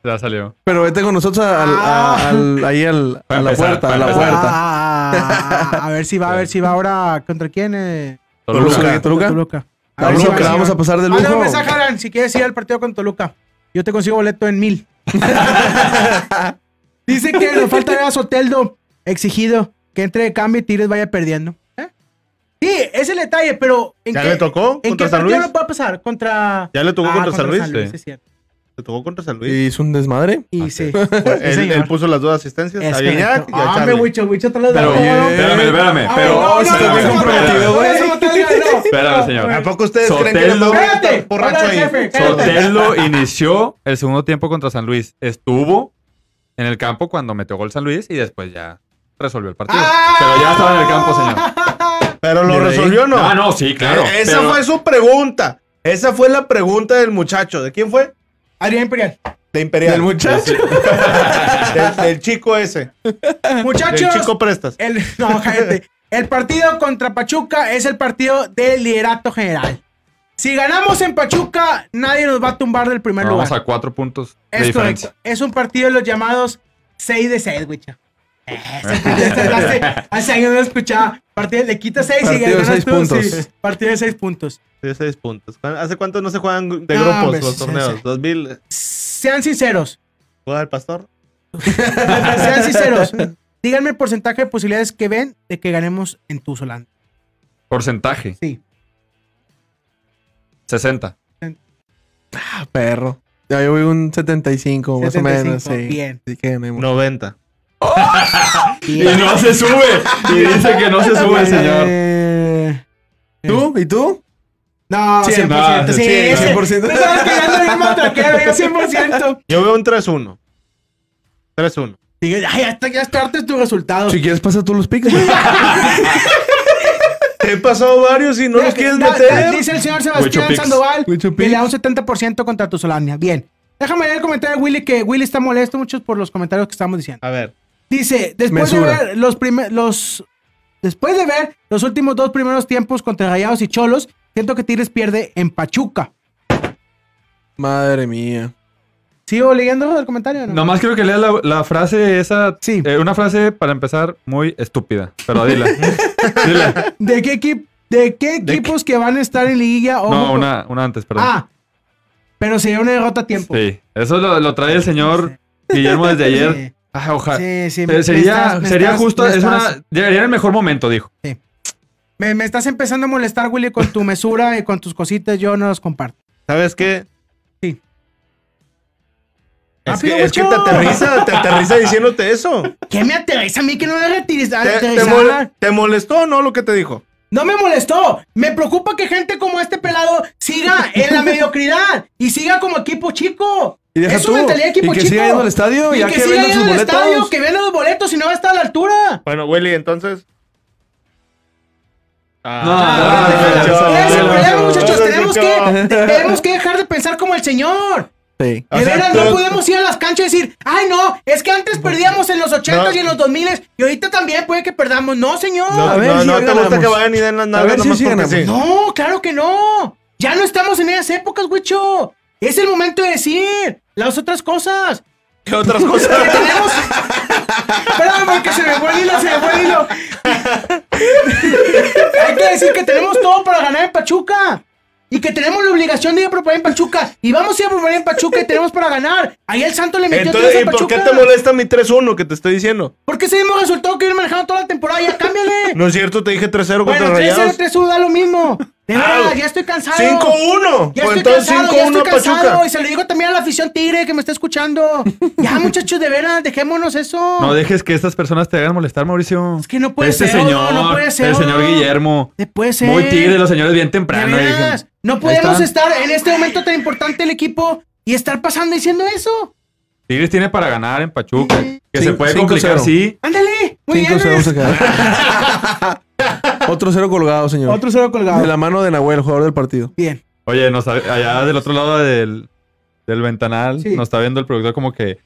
Ya salió. Pero vete con nosotros al- a- al- ahí al- a la empezar, puerta, a la puerta. Ah, a ver si va, a ver si va ahora. ¿Contra quién? Eh, Toluca. Toluca. Toluca. Toluca. A ver si Toluca, va, si vamos va. a pasar de Mándame un lujo. mensaje, si quieres ir al partido con Toluca. Yo te consigo boleto en mil. *laughs* Dice que nos falta ver a Soteldo exigido que entre de cambio y Tigres vaya perdiendo. ¿Eh? Sí, es el detalle, pero ¿en ¿Ya qué, le tocó ¿en contra qué San partido Luis? no puede pasar? Contra... ¿Ya le tocó Ah, contra San Luis? Sí. es cierto. Le tocó contra San Luis. Y hizo un desmadre. Y sí. Fue- Sí, *laughs* él, puso las dos asistencias Es a Guiñac y a Ah, Charlie. Wicho, Wicho te Pero. No, no, espérame, espérame. Ay, Pero, no, no, no, no, no, no no. Espérame, señor. ¿A poco ustedes creen que Sotelo. andaba Cállate, borracho habla ahí? jefe. Sotelo inició el segundo tiempo contra San Luis. Estuvo en el campo cuando metió gol San Luis y después ya resolvió el partido. Ah. Pero ya estaba en el campo, señor. Pero lo resolvió o no. Ah, no, sí, claro. Eh, Esa pero- fue su pregunta. Esa fue la pregunta del muchacho. ¿De quién fue? Adrián Imperial. De Imperial. El muchacho. del, del chico ese. Muchachos, Del chico Prestas. el, no, cállate. El partido contra Pachuca es el partido de liderato general. Si ganamos en Pachuca, nadie nos va a tumbar del primer Vamos lugar. a cuatro puntos de Es diferencia. correcto. Es un partido de los llamados 6 de 6, güey. Hace, *laughs* hace años no escuchaba. Partido, le quita 6 y ganas seis tú, puntos. sí. Partido de 6 puntos. De seis puntos. ¿Hace cuánto no se juegan de No, grupos hombre, los sí, torneos? sí. 2000. Sean sinceros. ¿Juega el pastor? *laughs* Sean sinceros. *laughs* Díganme el porcentaje de posibilidades que ven de que ganemos en Tuzolán. Porcentaje, Sí. 60. Ah, perro. Ya yo voy un 75, más o 75, menos. Sí. bien. Así que me 90. *laughs* Y no se sube. Y dice que no se sube, señor. Eh, ¿Tú? ¿Y tú? No, 100%. No, sí, sí, ese- 100%. No sabes que ya ando bien matraquero, yo 100%. Yo veo un 3-1. 3-1. Dije, ay, ya está, ya tu resultado. Si quieres, pasa tú los picks. *laughs* He pasado varios y no los quieres meter. Dice el señor Sebastián. Sandoval que le da un Pix. 70% contra tu Solania. Bien. Déjame leer el comentario de Willy, que Willy está molesto mucho por los comentarios que estamos diciendo. A ver. Dice, después Mesura. de ver los primeros... Los, después de ver los últimos dos primeros tiempos contra Rayados y Cholos, siento que Tigres pierde en Pachuca. Madre mía. ¿Sigo leyendo el comentario no? Nomás quiero que leas la, la frase esa. Sí. eh, una frase para empezar muy estúpida. Pero dila. *laughs* dila. ¿De qué, equi- de qué ¿De equipos que van a estar en liguilla? Ojo No, una, una antes, perdón. Ah, pero sería una derrota a tiempo. Sí. Eso lo, lo trae el señor Guillermo desde *laughs* ayer. Ah, ojalá. Sí, sí. Me- me sería estás- me sería estás- justo. Es estás- una, llegaría en el mejor momento, dijo. Me, me estás empezando a molestar, Willy, con tu mesura y con tus cositas. Yo no los comparto. ¿Sabes qué? Sí. Es que, es que te aterriza, te aterriza diciéndote eso. ¿Qué me aterriza a mí que no me retires? ¿Te, te mol- te molestó o no lo que te dijo? No me molestó. Me preocupa que gente como este pelado siga en la mediocridad y siga como equipo chico. Y deja es su tú, mentalidad de equipo y que chico. siga yendo al estadio, y ya que, que siga yendo sus al estadio, boletos. que vendan los boletos y no va a estar a la altura. Bueno, Willy, entonces. No, Ah, no, no, no, Ese es el no, problema, no, muchachos. no, Tenemos no, que, no. tenemos que dejar de pensar como el señor. Sí. O De sea, veras, tú- no podemos ir a las canchas y decir, ay, no, es que antes perdíamos en los 80 No. y en los 2000 y ahorita también puede que perdamos. No, señor. No, A ver no, si no te gusta que vayan y den las A nalgas ver si nomás sí porque sí. No, claro que no. Ya no estamos en esas épocas, güicho. Es el momento de decir las otras cosas. ¿Qué otras cosas? tenemos. Espérame, porque se me fue el hilo, se me fue el hilo. Hay que decir que tenemos todo para ganar en Pachuca. Y que tenemos la obligación de ir a proponer en Pachuca. Y vamos a ir a proponer en Pachuca y tenemos para ganar. Ahí el Santo le metió Entonces, tres ¿y a por Pachuca. qué te molesta mi 3-1 que te estoy diciendo? Porque ese mismo resultado que viene manejando toda la temporada. Ya cámbiale. *laughs* No es cierto, te dije 3-0 contra bueno, 3 Rayados. 3 da lo mismo. De Ah, verdad, ya estoy cansado. 5-1. Ya Pues estoy entonces cansado, ya 5-1 estoy cansado. Pachuca. Y se lo digo también a la afición tigre que me está escuchando. Ya, *laughs* muchachos, de veras, dejémonos eso. No dejes que estas personas te hagan molestar, Mauricio. Es que no puede este ser, señor, no, no puede ser. el señor Guillermo. Eh, puede ser. Muy tigre, los señores bien De temprano. veras, dije. No podemos estar en este momento tan importante el equipo y estar pasando diciendo eso. Tigres tiene para ganar en Pachuca. Que se puede complicar, cero. sí. Ándale, muy 5 bien. 0 Luis. se queda. *laughs* Otro cero colgado, señor. Otro cero colgado. De la mano de Nahuel, jugador del partido. Bien. Oye, nos, allá del otro lado del, del ventanal Sí. nos está viendo el productor como que...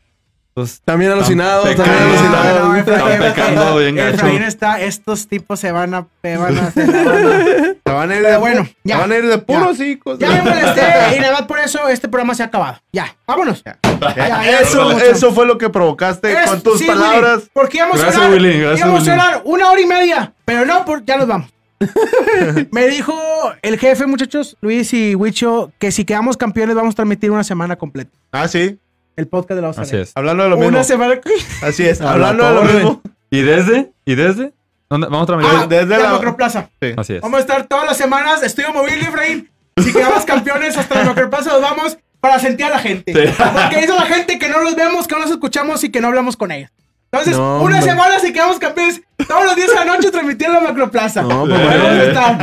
pues, También alucinado, pecando. también No, alucinado. no, Están pecando bien gacho. Está, estos tipos se van a, se van a, se van a- Se van a ir de, bueno, se ya. van a ir de Ya. puros hijos. Ya me molesté y nada más por eso este programa se ha acabado. Ya, vámonos. Ya, ya, eso, eso fue lo que provocaste Es- con tus sí, palabras. Willy, porque íbamos Gracias, a hablar, Willy, gracias, íbamos a hablar una hora y media, pero no, por- ya nos vamos. *laughs* Me dijo el jefe, muchachos, Luis y Wicho, que si quedamos campeones vamos a transmitir una semana completa. Ah, sí. El podcast de la Así es. Hablando de lo mismo. Una semana. Así es. A la Hablando de lo mismo. ¿Y desde? ¿Y desde? ¿Dónde? Vamos a. Ah, desde desde la- la Macroplaza. Sí. Así es. Vamos a estar todas las semanas, estudio móvil, Efraín. Si quedamos campeones hasta la Macroplaza, nos vamos para sentir a la gente. Sí. Porque es la gente que no los vemos, que no los escuchamos y que no hablamos con ellos. Entonces, No, una hombre. semana si quedamos campeones, todos los días de la noche transmitiendo la Macroplaza. No, pues, a bueno, nos A ver a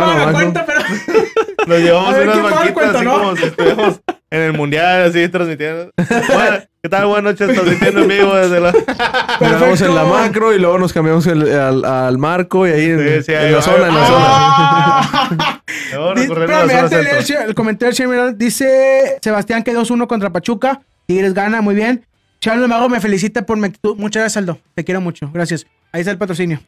paga la cuenta, pero. Nos llevamos A ver, unas ¿quién paga el banquitas cuento, así no? como si estuviéramos en el mundial, así transmitiendo. *laughs* Bueno, ¿Qué tal? Buenas noches, transmitiendo en vivo desde la. Miramos en la macro y luego nos cambiamos el- al, al marco y ahí en, Sí, sí, en ahí la va. zona, en la zona. *laughs* Ah. La Espérame, zona antes de leer centro. el comentario dice Sebastián que 2-1 contra Pachuca. Tigres gana, muy bien. Charles Mago me felicita por mi actitud. Muchas gracias, Aldo. Te quiero mucho. Gracias. Ahí está el patrocinio.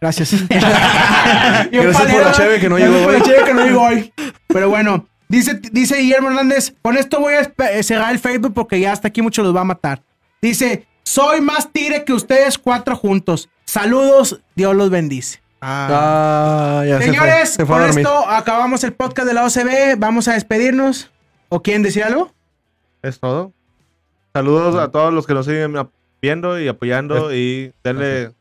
Gracias. *laughs* Gracias por palero, la cheve que no llegó por la hoy. cheve que no llegó hoy. Pero bueno, dice, dice Guillermo Hernández, con esto voy a eh, cerrar el Facebook porque ya hasta aquí mucho los va a matar. Dice, soy más tigre que ustedes cuatro juntos. Saludos, Dios los bendice. Ah, Ah, ya se fue. Señores, Se fue a con esto acabamos el podcast de la OCB. Vamos a despedirnos. ¿O quieren decir algo? es todo. Saludos a todos los que nos siguen viendo y apoyando y denle.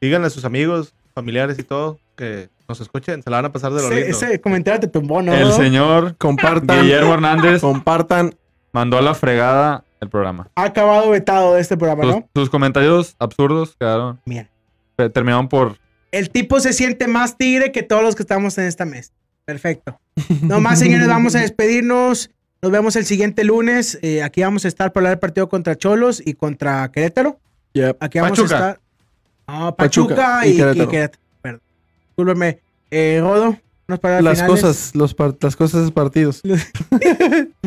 Díganle a sus amigos, familiares y todo que nos escuchen. Se la van a pasar de lo lindo. ese comentario te tumbó, ¿no? El señor Compartan, Guillermo Hernández compartan. mandó a la fregada el programa. Ha acabado vetado de este programa, Sus, ¿no? sus comentarios absurdos quedaron. Bien. Terminaron por. El tipo se siente más tigre que todos los que estamos en esta mesa. Perfecto. Nomás, señores, vamos a despedirnos. Nos vemos el siguiente lunes. Eh, aquí vamos a estar para hablar del partido contra Cholos y contra Querétaro. Yep. Aquí vamos Pachuca. a estar. No, Pachuca, Pachuca y, y y Querétaro. Discúlpeme. Eh, Rodo, unas palabras Las finales. cosas, los par- las cosas de partidos. *laughs*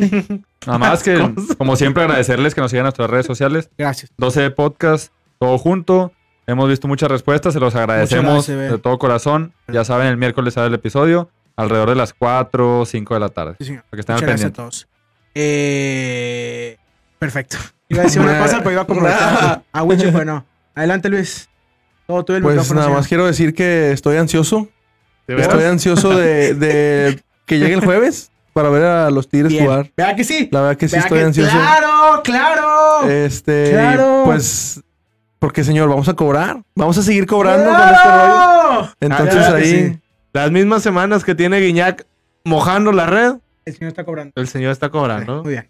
Nada más que, como siempre, agradecerles que nos sigan en nuestras redes sociales. Gracias. 12 podcast, todo junto. Hemos visto muchas respuestas, se los agradecemos gracias, de todo corazón. Ya saben, el miércoles sale el episodio, alrededor de las 4 o 5 de la tarde. Sí, señor. Para que estén al Muchas gracias a todos. Eh, perfecto. *laughs* Iba a decir una cosa, pero iba a comprometer a *laughs* Wicho, pero no. Adelante, Luis. El Pues nada más quiero decir que estoy ansioso. ¿De veras? Estoy ansioso de, de *laughs* que llegue el jueves para ver a los Tigres Bien. jugar. Vea que sí. La verdad que sí Vea estoy que- ansioso. Claro, claro. Este, Claro. pues, porque señor, vamos a cobrar. Vamos a seguir cobrando con este rollo. ¡Claro! Entonces claro ahí, sí. Las mismas semanas que tiene Guiñac mojando la red, El señor está cobrando. el señor está cobrando. Muy bien.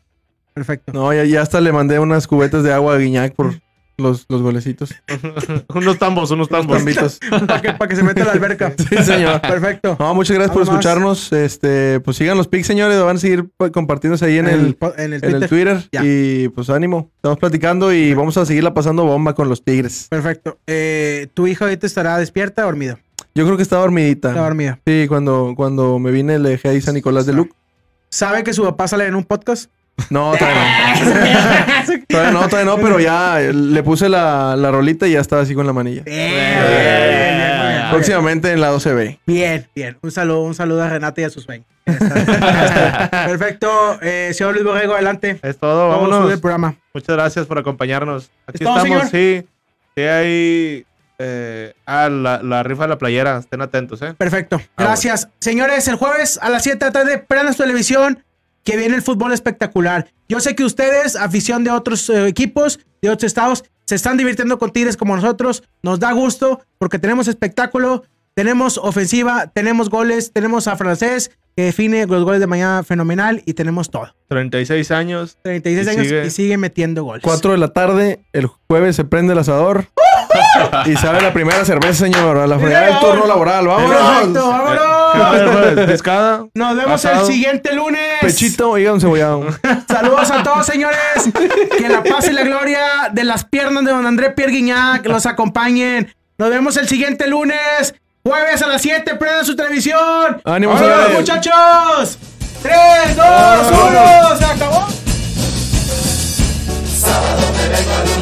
Perfecto. no, ya, ya hasta le mandé unas cubetas de agua a Guiñac por los, los golecitos. *laughs* unos tambos, unos tambos. Tambitos. *laughs* Para que, pa' que se meta a la alberca. *laughs* Sí, señor. Perfecto. No, muchas gracias por más. escucharnos. Este, pues sigan los pics, señores. Van a seguir pues, compartiéndose ahí en, el, en el en Twitter. el Twitter. Ya. Y pues ánimo. Estamos platicando y vamos a seguirla pasando bomba con los Tigres. Perfecto. Eh, ¿Tu hija ahorita estará despierta o dormida? Yo creo que está dormidita. Está dormida. Sí, cuando, cuando me vine le dejé ahí San Nicolás de Luc. ¿Sabe que su papá sale en un podcast? No, todavía no. *laughs* todavía no, todavía no, pero ya le puse la, la rolita y ya estaba así con la manilla. Bien, bien, bien, bien, muy bien. Próximamente en la 12B. Bien, bien. Un saludo, un saludo a Renata y a sus sueños. *laughs* Perfecto. Eh, señor Luis Borrego, adelante. Es todo, vámonos. sube el programa. Muchas gracias por acompañarnos. Aquí ¿Es todo, estamos, señor? sí. Sí, hay. Eh, ah, la, la rifa de la playera. Estén atentos, ¿eh? Perfecto. Ah, Gracias. Señores, el jueves a las 7 de la tarde, su televisión, que viene el fútbol espectacular. Yo sé que ustedes, afición de otros eh, equipos, de otros estados, se están divirtiendo con Tigres como nosotros. Nos da gusto porque tenemos espectáculo, tenemos ofensiva, tenemos goles, tenemos a Francés, que define los goles de mañana fenomenal y tenemos todo. 36 años. 36 Y años sigue- y sigue metiendo goles. 4 de la tarde, el jueves se prende el asador. *laughs* Y sabe la primera cerveza, señor. A la fregada del turno laboral. Perfecto, ¡Vámonos! vámonos. Jueves, Pescada. Nos vemos asado. el siguiente lunes. Pechito, hígado cebollado. *laughs* Saludos a todos, señores. Que la paz y la gloria de las piernas de don André Pierre Guignac los acompañen. Nos vemos el siguiente lunes, jueves a las 7. Prendan su televisión. ¡Ánimo, ¡Vámonos, señores! muchachos! 3, 2, 1. ¡Se acabó! Somos tan distintos a los